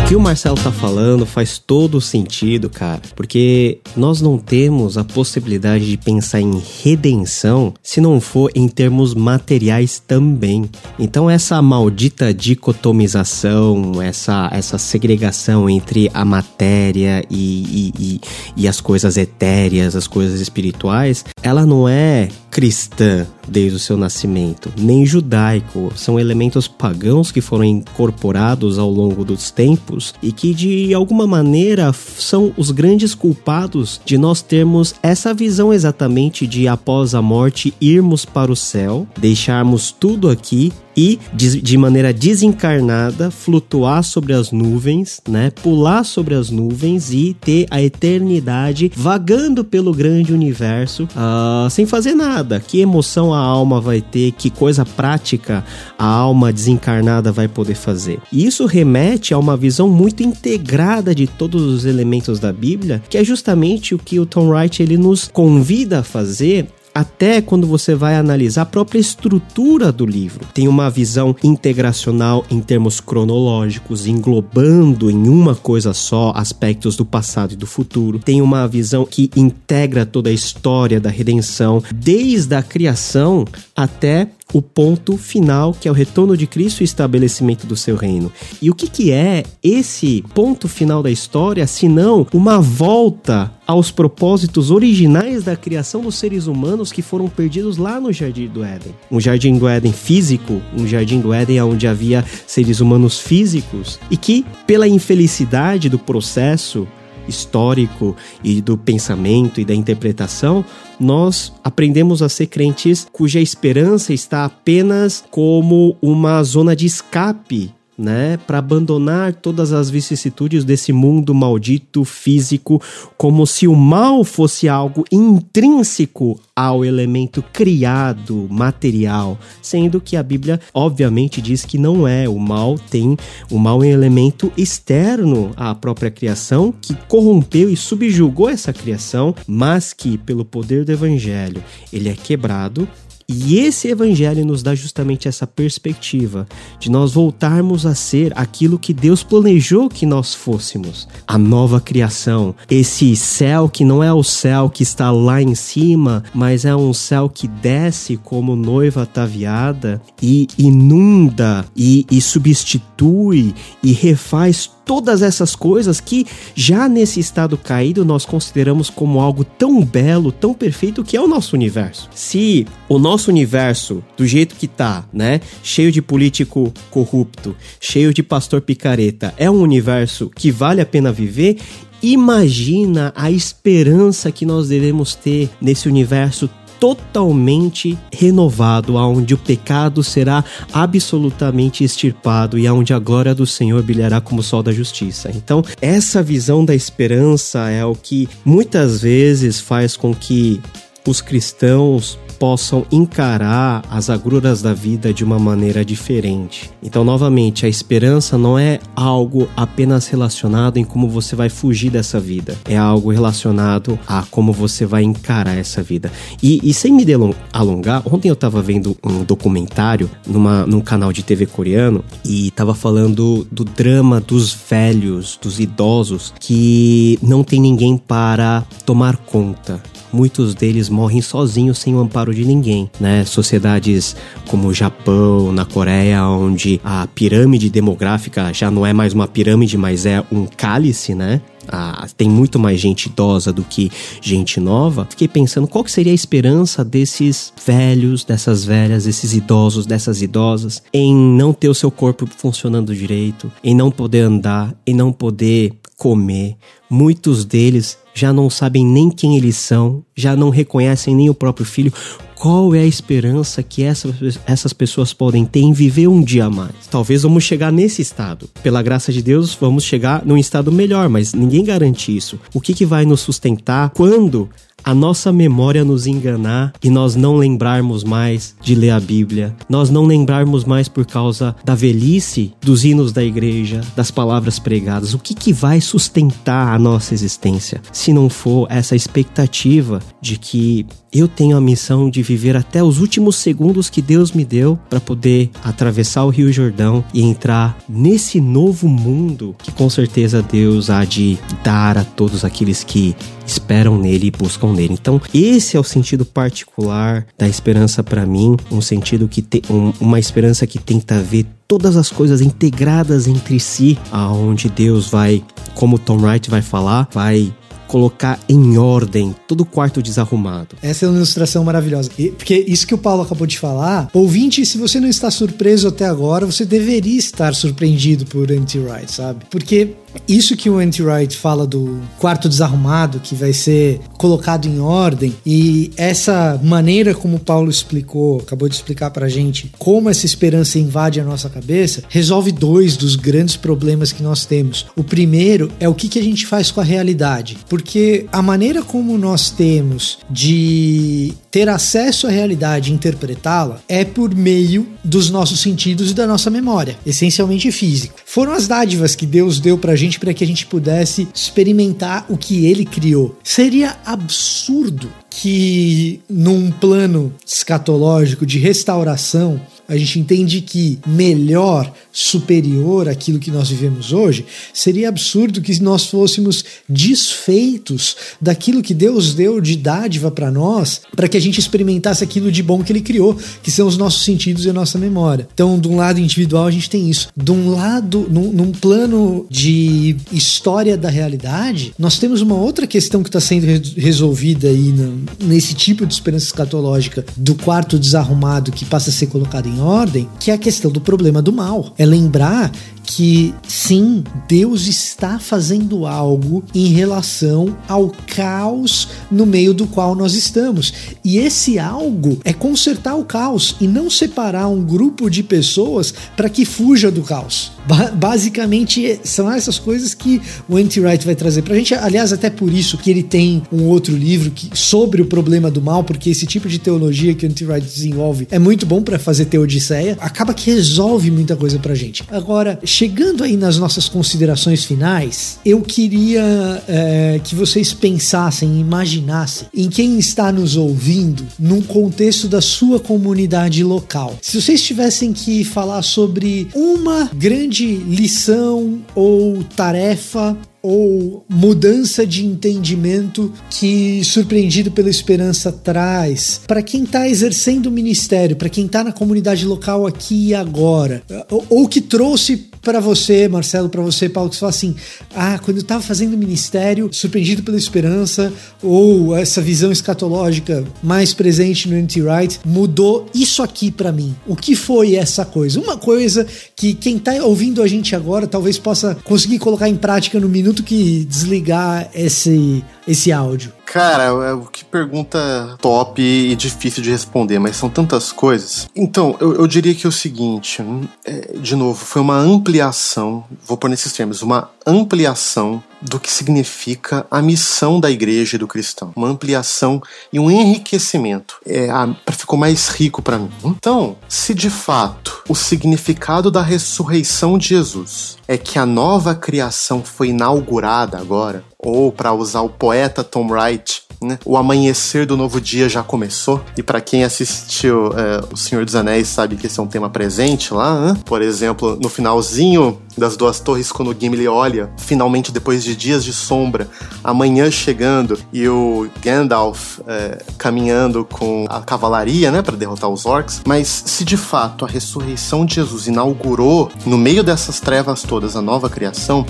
Que o Marcelo tá falando faz todo sentido, cara, porque nós não temos a possibilidade de pensar em redenção se não for em termos materiais também. Então essa maldita dicotomização, essa, essa segregação entre a matéria e, e, e, e as coisas etéreas, as coisas espirituais, ela não é cristã desde o seu nascimento, nem judaico. São elementos pagãos que foram incorporados ao longo dos tempos e que, de alguma maneira, são os grandes culpados de nós termos essa visão exatamente de após a morte irmos para o céu, deixarmos tudo aqui e de, de maneira desencarnada flutuar sobre as nuvens, né? Pular sobre as nuvens e ter a eternidade vagando pelo grande universo uh, sem fazer nada. Que emoção a alma vai ter? Que coisa prática a alma desencarnada vai poder fazer? E isso remete a uma visão muito integrada de todos os elementos da Bíblia, que é justamente o que o Tom Wright ele nos convida a fazer até quando você vai analisar a própria estrutura do livro. Tem uma visão integracional em termos cronológicos, englobando em uma coisa só aspectos do passado e do futuro. Tem uma visão que integra toda a história da redenção, desde a criação até o ponto final, que é o retorno de Cristo e o estabelecimento do seu reino. E o que, que é esse ponto final da história, senão uma volta aos propósitos originais da criação dos seres humanos que foram perdidos lá no Jardim do Éden? Um Jardim do Éden físico, um Jardim do Éden onde havia seres humanos físicos e que, pela infelicidade do processo, histórico e do pensamento e da interpretação, nós aprendemos a ser crentes cuja esperança está apenas como uma zona de escape né, para abandonar todas as vicissitudes desse mundo maldito físico, como se o mal fosse algo intrínseco ao elemento criado, material, sendo que a Bíblia obviamente diz que não é. O mal tem o mal é um elemento externo à própria criação que corrompeu e subjugou essa criação, mas que pelo poder do evangelho ele é quebrado e esse evangelho nos dá justamente essa perspectiva de nós voltarmos a ser aquilo que Deus planejou que nós fôssemos, a nova criação, esse céu que não é o céu que está lá em cima, mas é um céu que desce como noiva ataviada e inunda e, e substitui e refaz todas essas coisas que já nesse estado caído nós consideramos como algo tão belo, tão perfeito que é o nosso universo. Se o nosso universo, do jeito que tá, né, cheio de político corrupto, cheio de pastor picareta, é um universo que vale a pena viver, Imagina a esperança que nós devemos ter nesse universo totalmente renovado, aonde o pecado será absolutamente extirpado e aonde a glória do Senhor brilhará como o sol da justiça. Então, essa visão da esperança é o que muitas vezes faz com que os cristãos possam encarar as agruras da vida de uma maneira diferente. Então, novamente, a esperança não é algo apenas relacionado em como você vai fugir dessa vida, é algo relacionado a como você vai encarar essa vida. E, e sem me alongar, ontem eu estava vendo um documentário numa, num canal de TV coreano e estava falando do drama dos velhos, dos idosos, que não tem ninguém para tomar conta muitos deles morrem sozinhos sem o amparo de ninguém, né? Sociedades como o Japão, na Coreia, onde a pirâmide demográfica já não é mais uma pirâmide, mas é um cálice, né? Ah, tem muito mais gente idosa do que gente nova. Fiquei pensando qual que seria a esperança desses velhos, dessas velhas, desses idosos, dessas idosas em não ter o seu corpo funcionando direito, em não poder andar, em não poder comer. Muitos deles já não sabem nem quem eles são, já não reconhecem nem o próprio filho. Qual é a esperança que essas, essas pessoas podem ter em viver um dia a mais? Talvez vamos chegar nesse estado. Pela graça de Deus, vamos chegar num estado melhor, mas ninguém garante isso. O que, que vai nos sustentar quando a nossa memória nos enganar e nós não lembrarmos mais de ler a Bíblia, nós não lembrarmos mais por causa da velhice dos hinos da igreja, das palavras pregadas. O que, que vai sustentar a nossa existência se não for essa expectativa de que eu tenho a missão de viver até os últimos segundos que Deus me deu para poder atravessar o Rio Jordão e entrar nesse novo mundo que com certeza Deus há de dar a todos aqueles que esperam nele e buscam nele. Então, esse é o sentido particular da esperança para mim, um sentido que tem um, uma esperança que tenta ver todas as coisas integradas entre si, aonde Deus vai, como Tom Wright vai falar, vai colocar em ordem todo o quarto desarrumado. Essa é uma ilustração maravilhosa. E, porque isso que o Paulo acabou de falar, ouvinte, se você não está surpreso até agora, você deveria estar surpreendido por Anti-Wright, sabe? Porque isso que o Anti-Wright fala do quarto desarrumado, que vai ser colocado em ordem, e essa maneira como o Paulo explicou, acabou de explicar pra gente, como essa esperança invade a nossa cabeça, resolve dois dos grandes problemas que nós temos. O primeiro é o que, que a gente faz com a realidade, porque a maneira como nós temos de ter acesso à realidade e interpretá-la é por meio dos nossos sentidos e da nossa memória, essencialmente físico. Foram as dádivas que Deus deu pra gente para que a gente pudesse experimentar o que ele criou. Seria absurdo que num plano escatológico de restauração a gente entende que melhor, superior àquilo que nós vivemos hoje, seria absurdo que nós fôssemos desfeitos daquilo que Deus deu de dádiva para nós, para que a gente experimentasse aquilo de bom que Ele criou, que são os nossos sentidos e a nossa memória. Então, de um lado individual, a gente tem isso. De um lado, num, num plano de história da realidade, nós temos uma outra questão que está sendo resolvida aí no, nesse tipo de esperança escatológica do quarto desarrumado que passa a ser colocado em ordem, que é a questão do problema do mal. É lembrar que sim, Deus está fazendo algo em relação ao caos no meio do qual nós estamos. E esse algo é consertar o caos e não separar um grupo de pessoas para que fuja do caos. Ba basicamente são essas coisas que o Anti-Wright vai trazer pra gente. Aliás, até por isso que ele tem um outro livro que, sobre o problema do mal, porque esse tipo de teologia que o Anti-Wright desenvolve é muito bom para fazer teodiceia, acaba que resolve muita coisa pra gente. Agora, chegando aí nas nossas considerações finais, eu queria é, que vocês pensassem, imaginassem em quem está nos ouvindo num contexto da sua comunidade local. Se vocês tivessem que falar sobre uma grande lição ou tarefa ou mudança de entendimento que surpreendido pela esperança traz para quem está exercendo o ministério, para quem está na comunidade local aqui e agora, ou que trouxe para você, Marcelo, para você, Paulo, que você fala assim: ah, quando eu estava fazendo ministério, surpreendido pela esperança, ou essa visão escatológica mais presente no Anti-Right, mudou isso aqui para mim. O que foi essa coisa? Uma coisa que quem está ouvindo a gente agora talvez possa conseguir colocar em prática no minuto que desligar esse, esse áudio. Cara, é que pergunta top e difícil de responder, mas são tantas coisas. Então, eu, eu diria que é o seguinte: hum, é, de novo, foi uma ampliação, vou pôr nesses termos, uma ampliação do que significa a missão da igreja e do cristão. Uma ampliação e um enriquecimento. É, a, ficou mais rico para mim. Então, se de fato o significado da ressurreição de Jesus é que a nova criação foi inaugurada agora, ou para usar o poeta Tom Wright, né? O amanhecer do novo dia já começou. E para quem assistiu é, O Senhor dos Anéis sabe que esse é um tema presente lá. Né? Por exemplo, no finalzinho das duas torres, quando Gimli olha, finalmente depois de dias de sombra, amanhã chegando e o Gandalf é, caminhando com a cavalaria, né, para derrotar os orcs. Mas se de fato a ressurreição de Jesus inaugurou no meio dessas trevas todas a nova criação,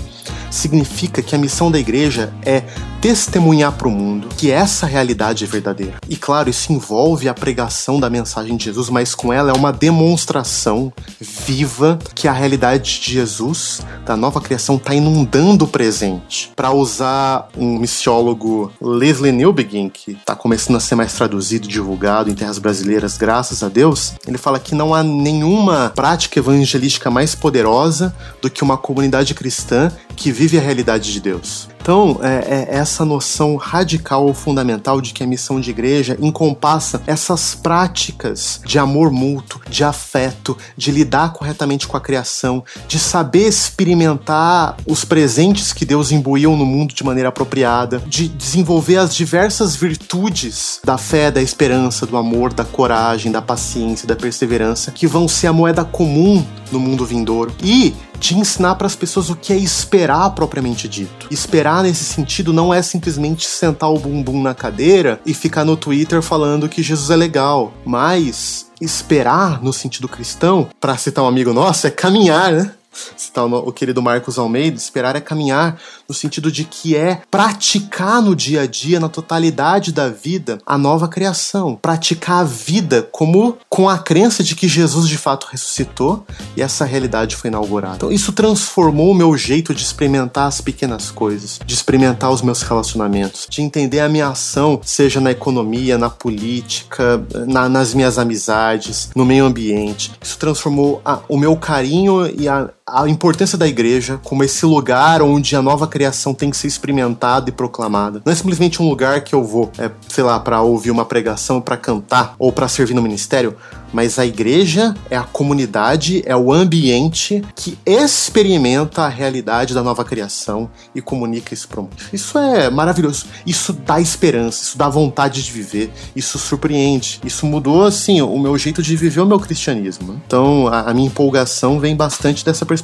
significa que a missão da igreja é testemunhar para o mundo que essa realidade é verdadeira. E claro, isso envolve a pregação da mensagem de Jesus, mas com ela é uma demonstração viva que a realidade de Jesus, da nova criação, está inundando o presente. Para usar um missiólogo Leslie Newbegin, que está começando a ser mais traduzido e divulgado em terras brasileiras, graças a Deus, ele fala que não há nenhuma prática evangelística mais poderosa do que uma comunidade cristã que vive a realidade de Deus. Então, é, é, essa noção radical ou fundamental de que a missão de igreja encompassa essas práticas de amor mútuo, de afeto, de lidar corretamente com a criação, de saber experimentar os presentes que Deus imbuiu no mundo de maneira apropriada, de desenvolver as diversas virtudes da fé, da esperança, do amor, da coragem, da paciência, da perseverança, que vão ser a moeda comum no mundo vindouro. E de ensinar para as pessoas o que é esperar propriamente dito. Esperar nesse sentido não é simplesmente sentar o bumbum na cadeira e ficar no Twitter falando que Jesus é legal, mas esperar no sentido cristão, para citar um amigo nosso, é caminhar, né? Citar o, querido Marcos Almeida, esperar é caminhar no sentido de que é praticar no dia a dia, na totalidade da vida, a nova criação. Praticar a vida como com a crença de que Jesus de fato ressuscitou e essa realidade foi inaugurada. Então isso transformou o meu jeito de experimentar as pequenas coisas, de experimentar os meus relacionamentos, de entender a minha ação, seja na economia, na política, na, nas minhas amizades, no meio ambiente. Isso transformou a, o meu carinho e a, a importância da igreja como esse lugar onde a nova criação tem que ser experimentada e proclamada. Não é simplesmente um lugar que eu vou, é, sei lá, para ouvir uma pregação, para cantar ou para servir no ministério, mas a igreja é a comunidade, é o ambiente que experimenta a realidade da nova criação e comunica isso para o mundo. Isso é maravilhoso. Isso dá esperança, isso dá vontade de viver, isso surpreende. Isso mudou, assim, o meu jeito de viver o meu cristianismo. Então, a, a minha empolgação vem bastante dessa perspectiva.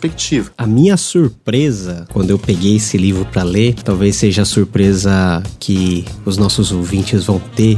A minha surpresa quando eu peguei esse livro para ler, talvez seja a surpresa que os nossos ouvintes vão ter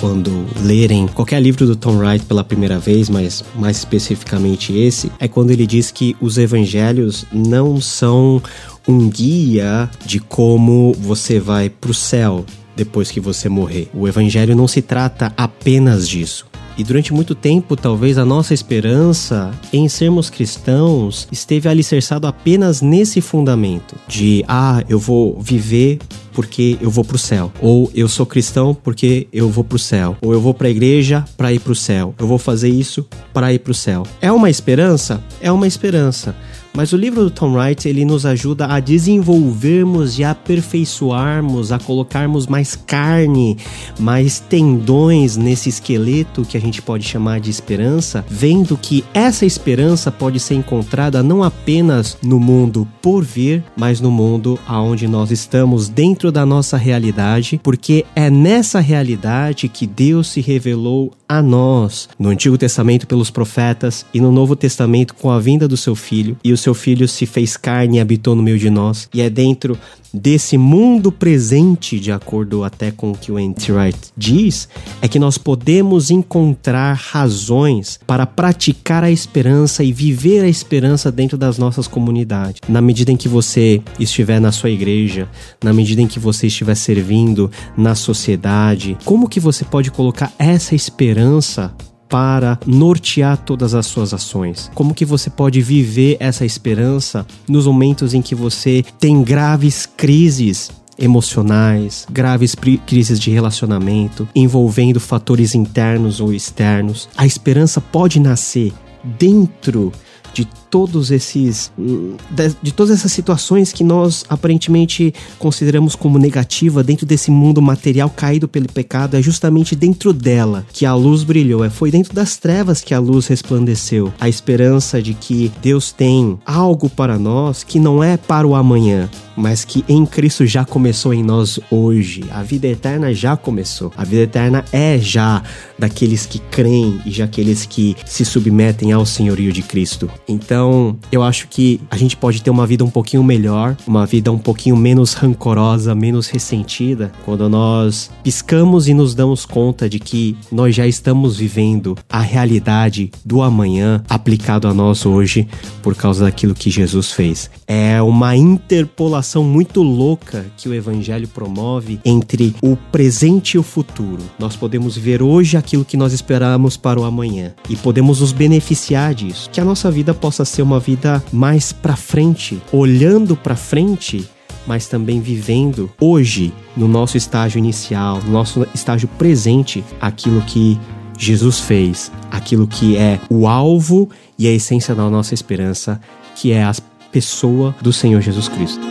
quando lerem qualquer livro do Tom Wright pela primeira vez, mas mais especificamente esse, é quando ele diz que os evangelhos não são um guia de como você vai para o céu depois que você morrer. O evangelho não se trata apenas disso. E durante muito tempo, talvez a nossa esperança em sermos cristãos esteve alicerçado apenas nesse fundamento de ah, eu vou viver porque eu vou pro céu, ou eu sou cristão porque eu vou pro céu, ou eu vou para a igreja para ir pro céu. Eu vou fazer isso para ir pro céu. É uma esperança? É uma esperança. Mas o livro do Tom Wright ele nos ajuda a desenvolvermos e aperfeiçoarmos, a colocarmos mais carne, mais tendões nesse esqueleto que a gente pode chamar de esperança, vendo que essa esperança pode ser encontrada não apenas no mundo por vir, mas no mundo aonde nós estamos dentro da nossa realidade, porque é nessa realidade que Deus se revelou a nós no Antigo Testamento pelos profetas e no Novo Testamento com a vinda do seu filho e o seu filho se fez carne e habitou no meio de nós. E é dentro desse mundo presente, de acordo até com o que o N.T. Wright diz, é que nós podemos encontrar razões para praticar a esperança e viver a esperança dentro das nossas comunidades. Na medida em que você estiver na sua igreja, na medida em que você estiver servindo na sociedade, como que você pode colocar essa esperança para nortear todas as suas ações? Como que você pode viver essa esperança nos momentos em que você tem graves crises emocionais, graves crises de relacionamento, envolvendo fatores internos ou externos? A esperança pode nascer dentro de todos esses de, de, todas essas situações que nós aparentemente consideramos como negativa dentro desse mundo material caído pelo pecado é justamente dentro dela que a luz brilhou é foi dentro das trevas que a luz resplandeceu a esperança de que Deus tem algo para nós que não é para o amanhã mas que em Cristo já começou em nós hoje. A vida eterna já começou. A vida eterna é já daqueles que creem e já aqueles que se submetem ao senhorio de Cristo. Então, eu acho que a gente pode ter uma vida um pouquinho melhor, uma vida um pouquinho menos rancorosa, menos ressentida, quando nós piscamos e nos damos conta de que nós já estamos vivendo a realidade do amanhã aplicado a nós hoje por causa daquilo que Jesus fez. É uma interpolação muito louca que o evangelho promove entre o presente e o futuro. Nós podemos ver hoje aquilo que nós esperamos para o amanhã e podemos nos beneficiar disso. Que a nossa vida possa ser uma vida mais para frente, olhando para frente mas também vivendo hoje, no nosso estágio inicial, no nosso estágio presente, aquilo que Jesus fez, aquilo que é o alvo e a essência da nossa esperança, que é a pessoa do Senhor Jesus Cristo.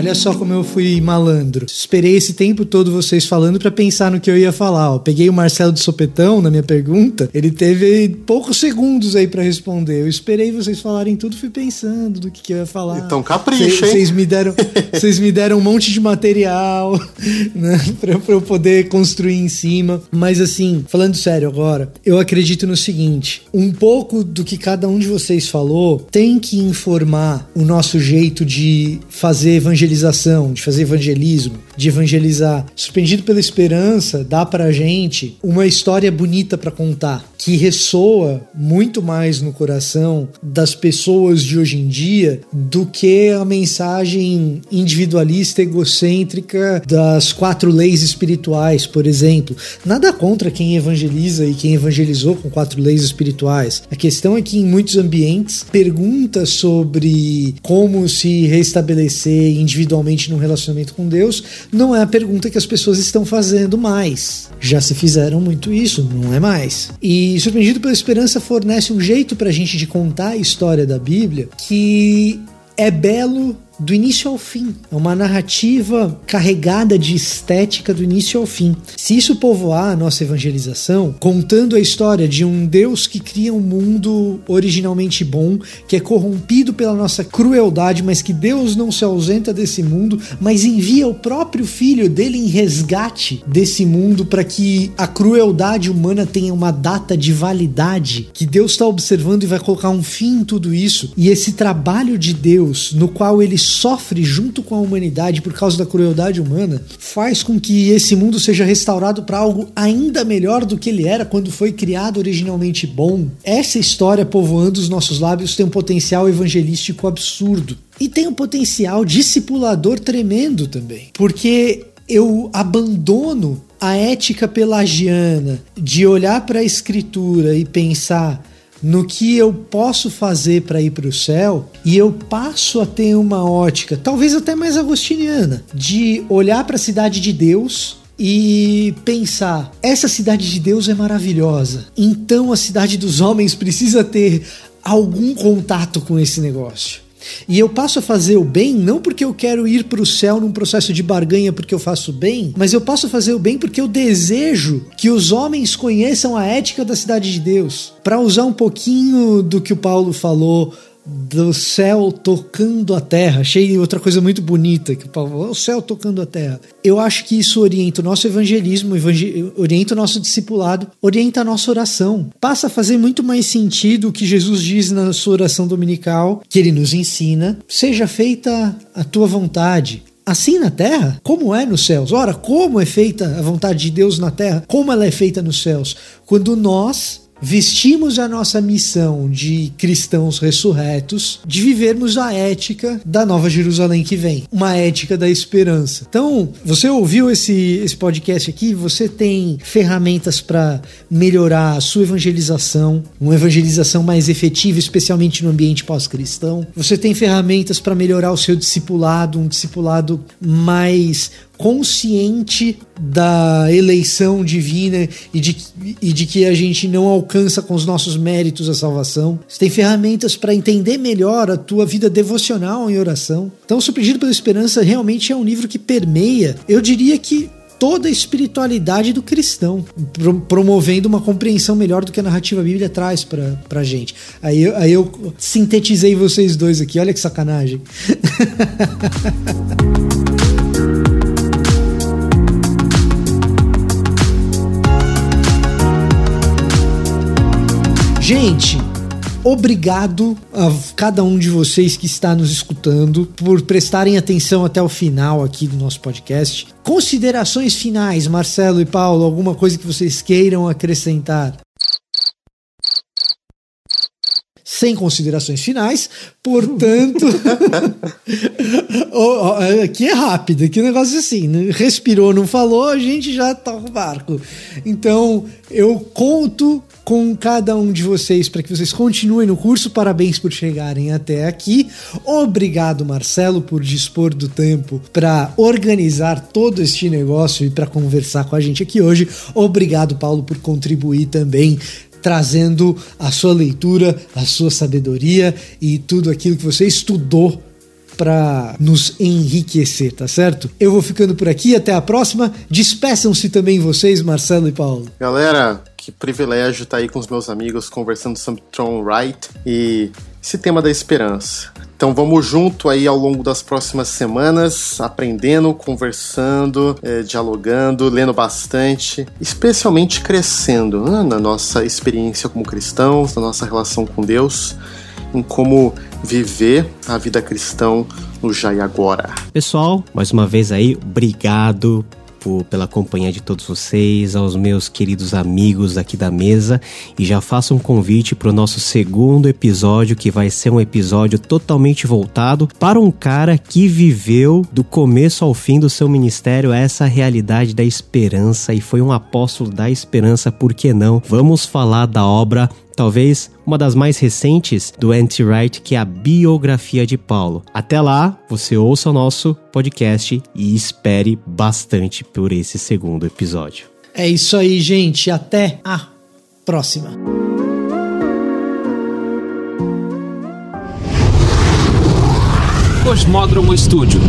Olha só como eu fui malandro. Esperei esse tempo todo vocês falando para pensar no que eu ia falar. Ó. Peguei o Marcelo de Sopetão na minha pergunta. Ele teve poucos segundos aí para responder. Eu esperei vocês falarem tudo, fui pensando do que, que eu ia falar. Então capricha, hein? Vocês me deram, [laughs] vocês me deram um monte de material, [laughs] né, para eu poder construir em cima. Mas assim, falando sério agora, eu acredito no seguinte: um pouco do que cada um de vocês falou tem que informar o nosso jeito de fazer evangelismo evangelização, de fazer evangelismo, de evangelizar. Suspendido pela esperança, dá pra gente uma história bonita para contar, que ressoa muito mais no coração das pessoas de hoje em dia do que a mensagem individualista, egocêntrica das quatro leis espirituais, por exemplo. Nada contra quem evangeliza e quem evangelizou com quatro leis espirituais. A questão é que em muitos ambientes, perguntas sobre como se restabelecer individualmente num relacionamento com Deus não é a pergunta que as pessoas estão fazendo mais. Já se fizeram muito isso, não é mais. E Surpreendido pela Esperança fornece um jeito pra gente de contar a história da Bíblia que é belo do início ao fim. É uma narrativa carregada de estética do início ao fim. Se isso povoar a nossa evangelização, contando a história de um Deus que cria um mundo originalmente bom, que é corrompido pela nossa crueldade, mas que Deus não se ausenta desse mundo, mas envia o próprio filho dele em resgate desse mundo para que a crueldade humana tenha uma data de validade, que Deus está observando e vai colocar um fim em tudo isso. E esse trabalho de Deus, no qual ele sofre junto com a humanidade por causa da crueldade humana, faz com que esse mundo seja restaurado para algo ainda melhor do que ele era quando foi criado originalmente bom. Essa história povoando os nossos lábios tem um potencial evangelístico absurdo. E tem um potencial discipulador tremendo também. Porque eu abandono a ética pelagiana de olhar para a escritura e pensar no que eu posso fazer para ir para o céu e eu passo a ter uma ótica, talvez até mais agostiniana, de olhar para a cidade de Deus e pensar: essa cidade de Deus é maravilhosa, então a cidade dos homens precisa ter algum contato com esse negócio. E eu passo a fazer o bem não porque eu quero ir para o céu num processo de barganha porque eu faço bem, mas eu passo a fazer o bem porque eu desejo que os homens conheçam a ética da cidade de Deus. Para usar um pouquinho do que o Paulo falou do céu tocando a terra. Achei outra coisa muito bonita que o céu tocando a terra. Eu acho que isso orienta o nosso evangelismo, orienta o nosso discipulado, orienta a nossa oração. Passa a fazer muito mais sentido o que Jesus diz na sua oração dominical, que ele nos ensina: seja feita a tua vontade, assim na terra como é nos céus. Ora, como é feita a vontade de Deus na terra? Como ela é feita nos céus? Quando nós vestimos a nossa missão de cristãos ressurretos, de vivermos a ética da Nova Jerusalém que vem, uma ética da esperança. Então, você ouviu esse, esse podcast aqui, você tem ferramentas para melhorar a sua evangelização, uma evangelização mais efetiva, especialmente no ambiente pós-cristão. Você tem ferramentas para melhorar o seu discipulado, um discipulado mais consciente da eleição divina e de, e de que a gente não alcança com os nossos méritos a salvação. Você tem ferramentas para entender melhor a tua vida devocional em oração. Então, Surpreendido pela Esperança realmente é um livro que permeia, eu diria que toda a espiritualidade do cristão, promovendo uma compreensão melhor do que a narrativa bíblia traz pra, pra gente. Aí, aí eu sintetizei vocês dois aqui, olha que sacanagem. [laughs] Gente, obrigado a cada um de vocês que está nos escutando por prestarem atenção até o final aqui do nosso podcast. Considerações finais, Marcelo e Paulo, alguma coisa que vocês queiram acrescentar? Sem considerações finais, portanto. [laughs] aqui é rápido, aqui é um negócio assim: né? respirou, não falou, a gente já toca o barco. Então, eu conto com cada um de vocês para que vocês continuem no curso. Parabéns por chegarem até aqui. Obrigado, Marcelo, por dispor do tempo para organizar todo este negócio e para conversar com a gente aqui hoje. Obrigado, Paulo, por contribuir também trazendo a sua leitura, a sua sabedoria e tudo aquilo que você estudou para nos enriquecer, tá certo? Eu vou ficando por aqui, até a próxima. Despeçam-se também vocês, Marcelo e Paulo. Galera, que privilégio estar aí com os meus amigos conversando sobre Tron Wright e esse tema da esperança. Então vamos junto aí ao longo das próximas semanas, aprendendo, conversando, é, dialogando, lendo bastante, especialmente crescendo né, na nossa experiência como cristãos, na nossa relação com Deus, em como viver a vida cristã no já e agora. Pessoal, mais uma vez aí, obrigado por, pela companhia de todos vocês, aos meus queridos amigos aqui da mesa e já faço um convite para o nosso segundo episódio, que vai ser um episódio totalmente voltado para um cara que viveu do começo ao fim do seu ministério essa realidade da esperança e foi um apóstolo da esperança, por que não? Vamos falar da obra talvez uma das mais recentes do Anti-Wright, que é a biografia de Paulo. Até lá, você ouça o nosso podcast e espere bastante por esse segundo episódio. É isso aí, gente. Até a próxima. Cosmódromo Estúdio.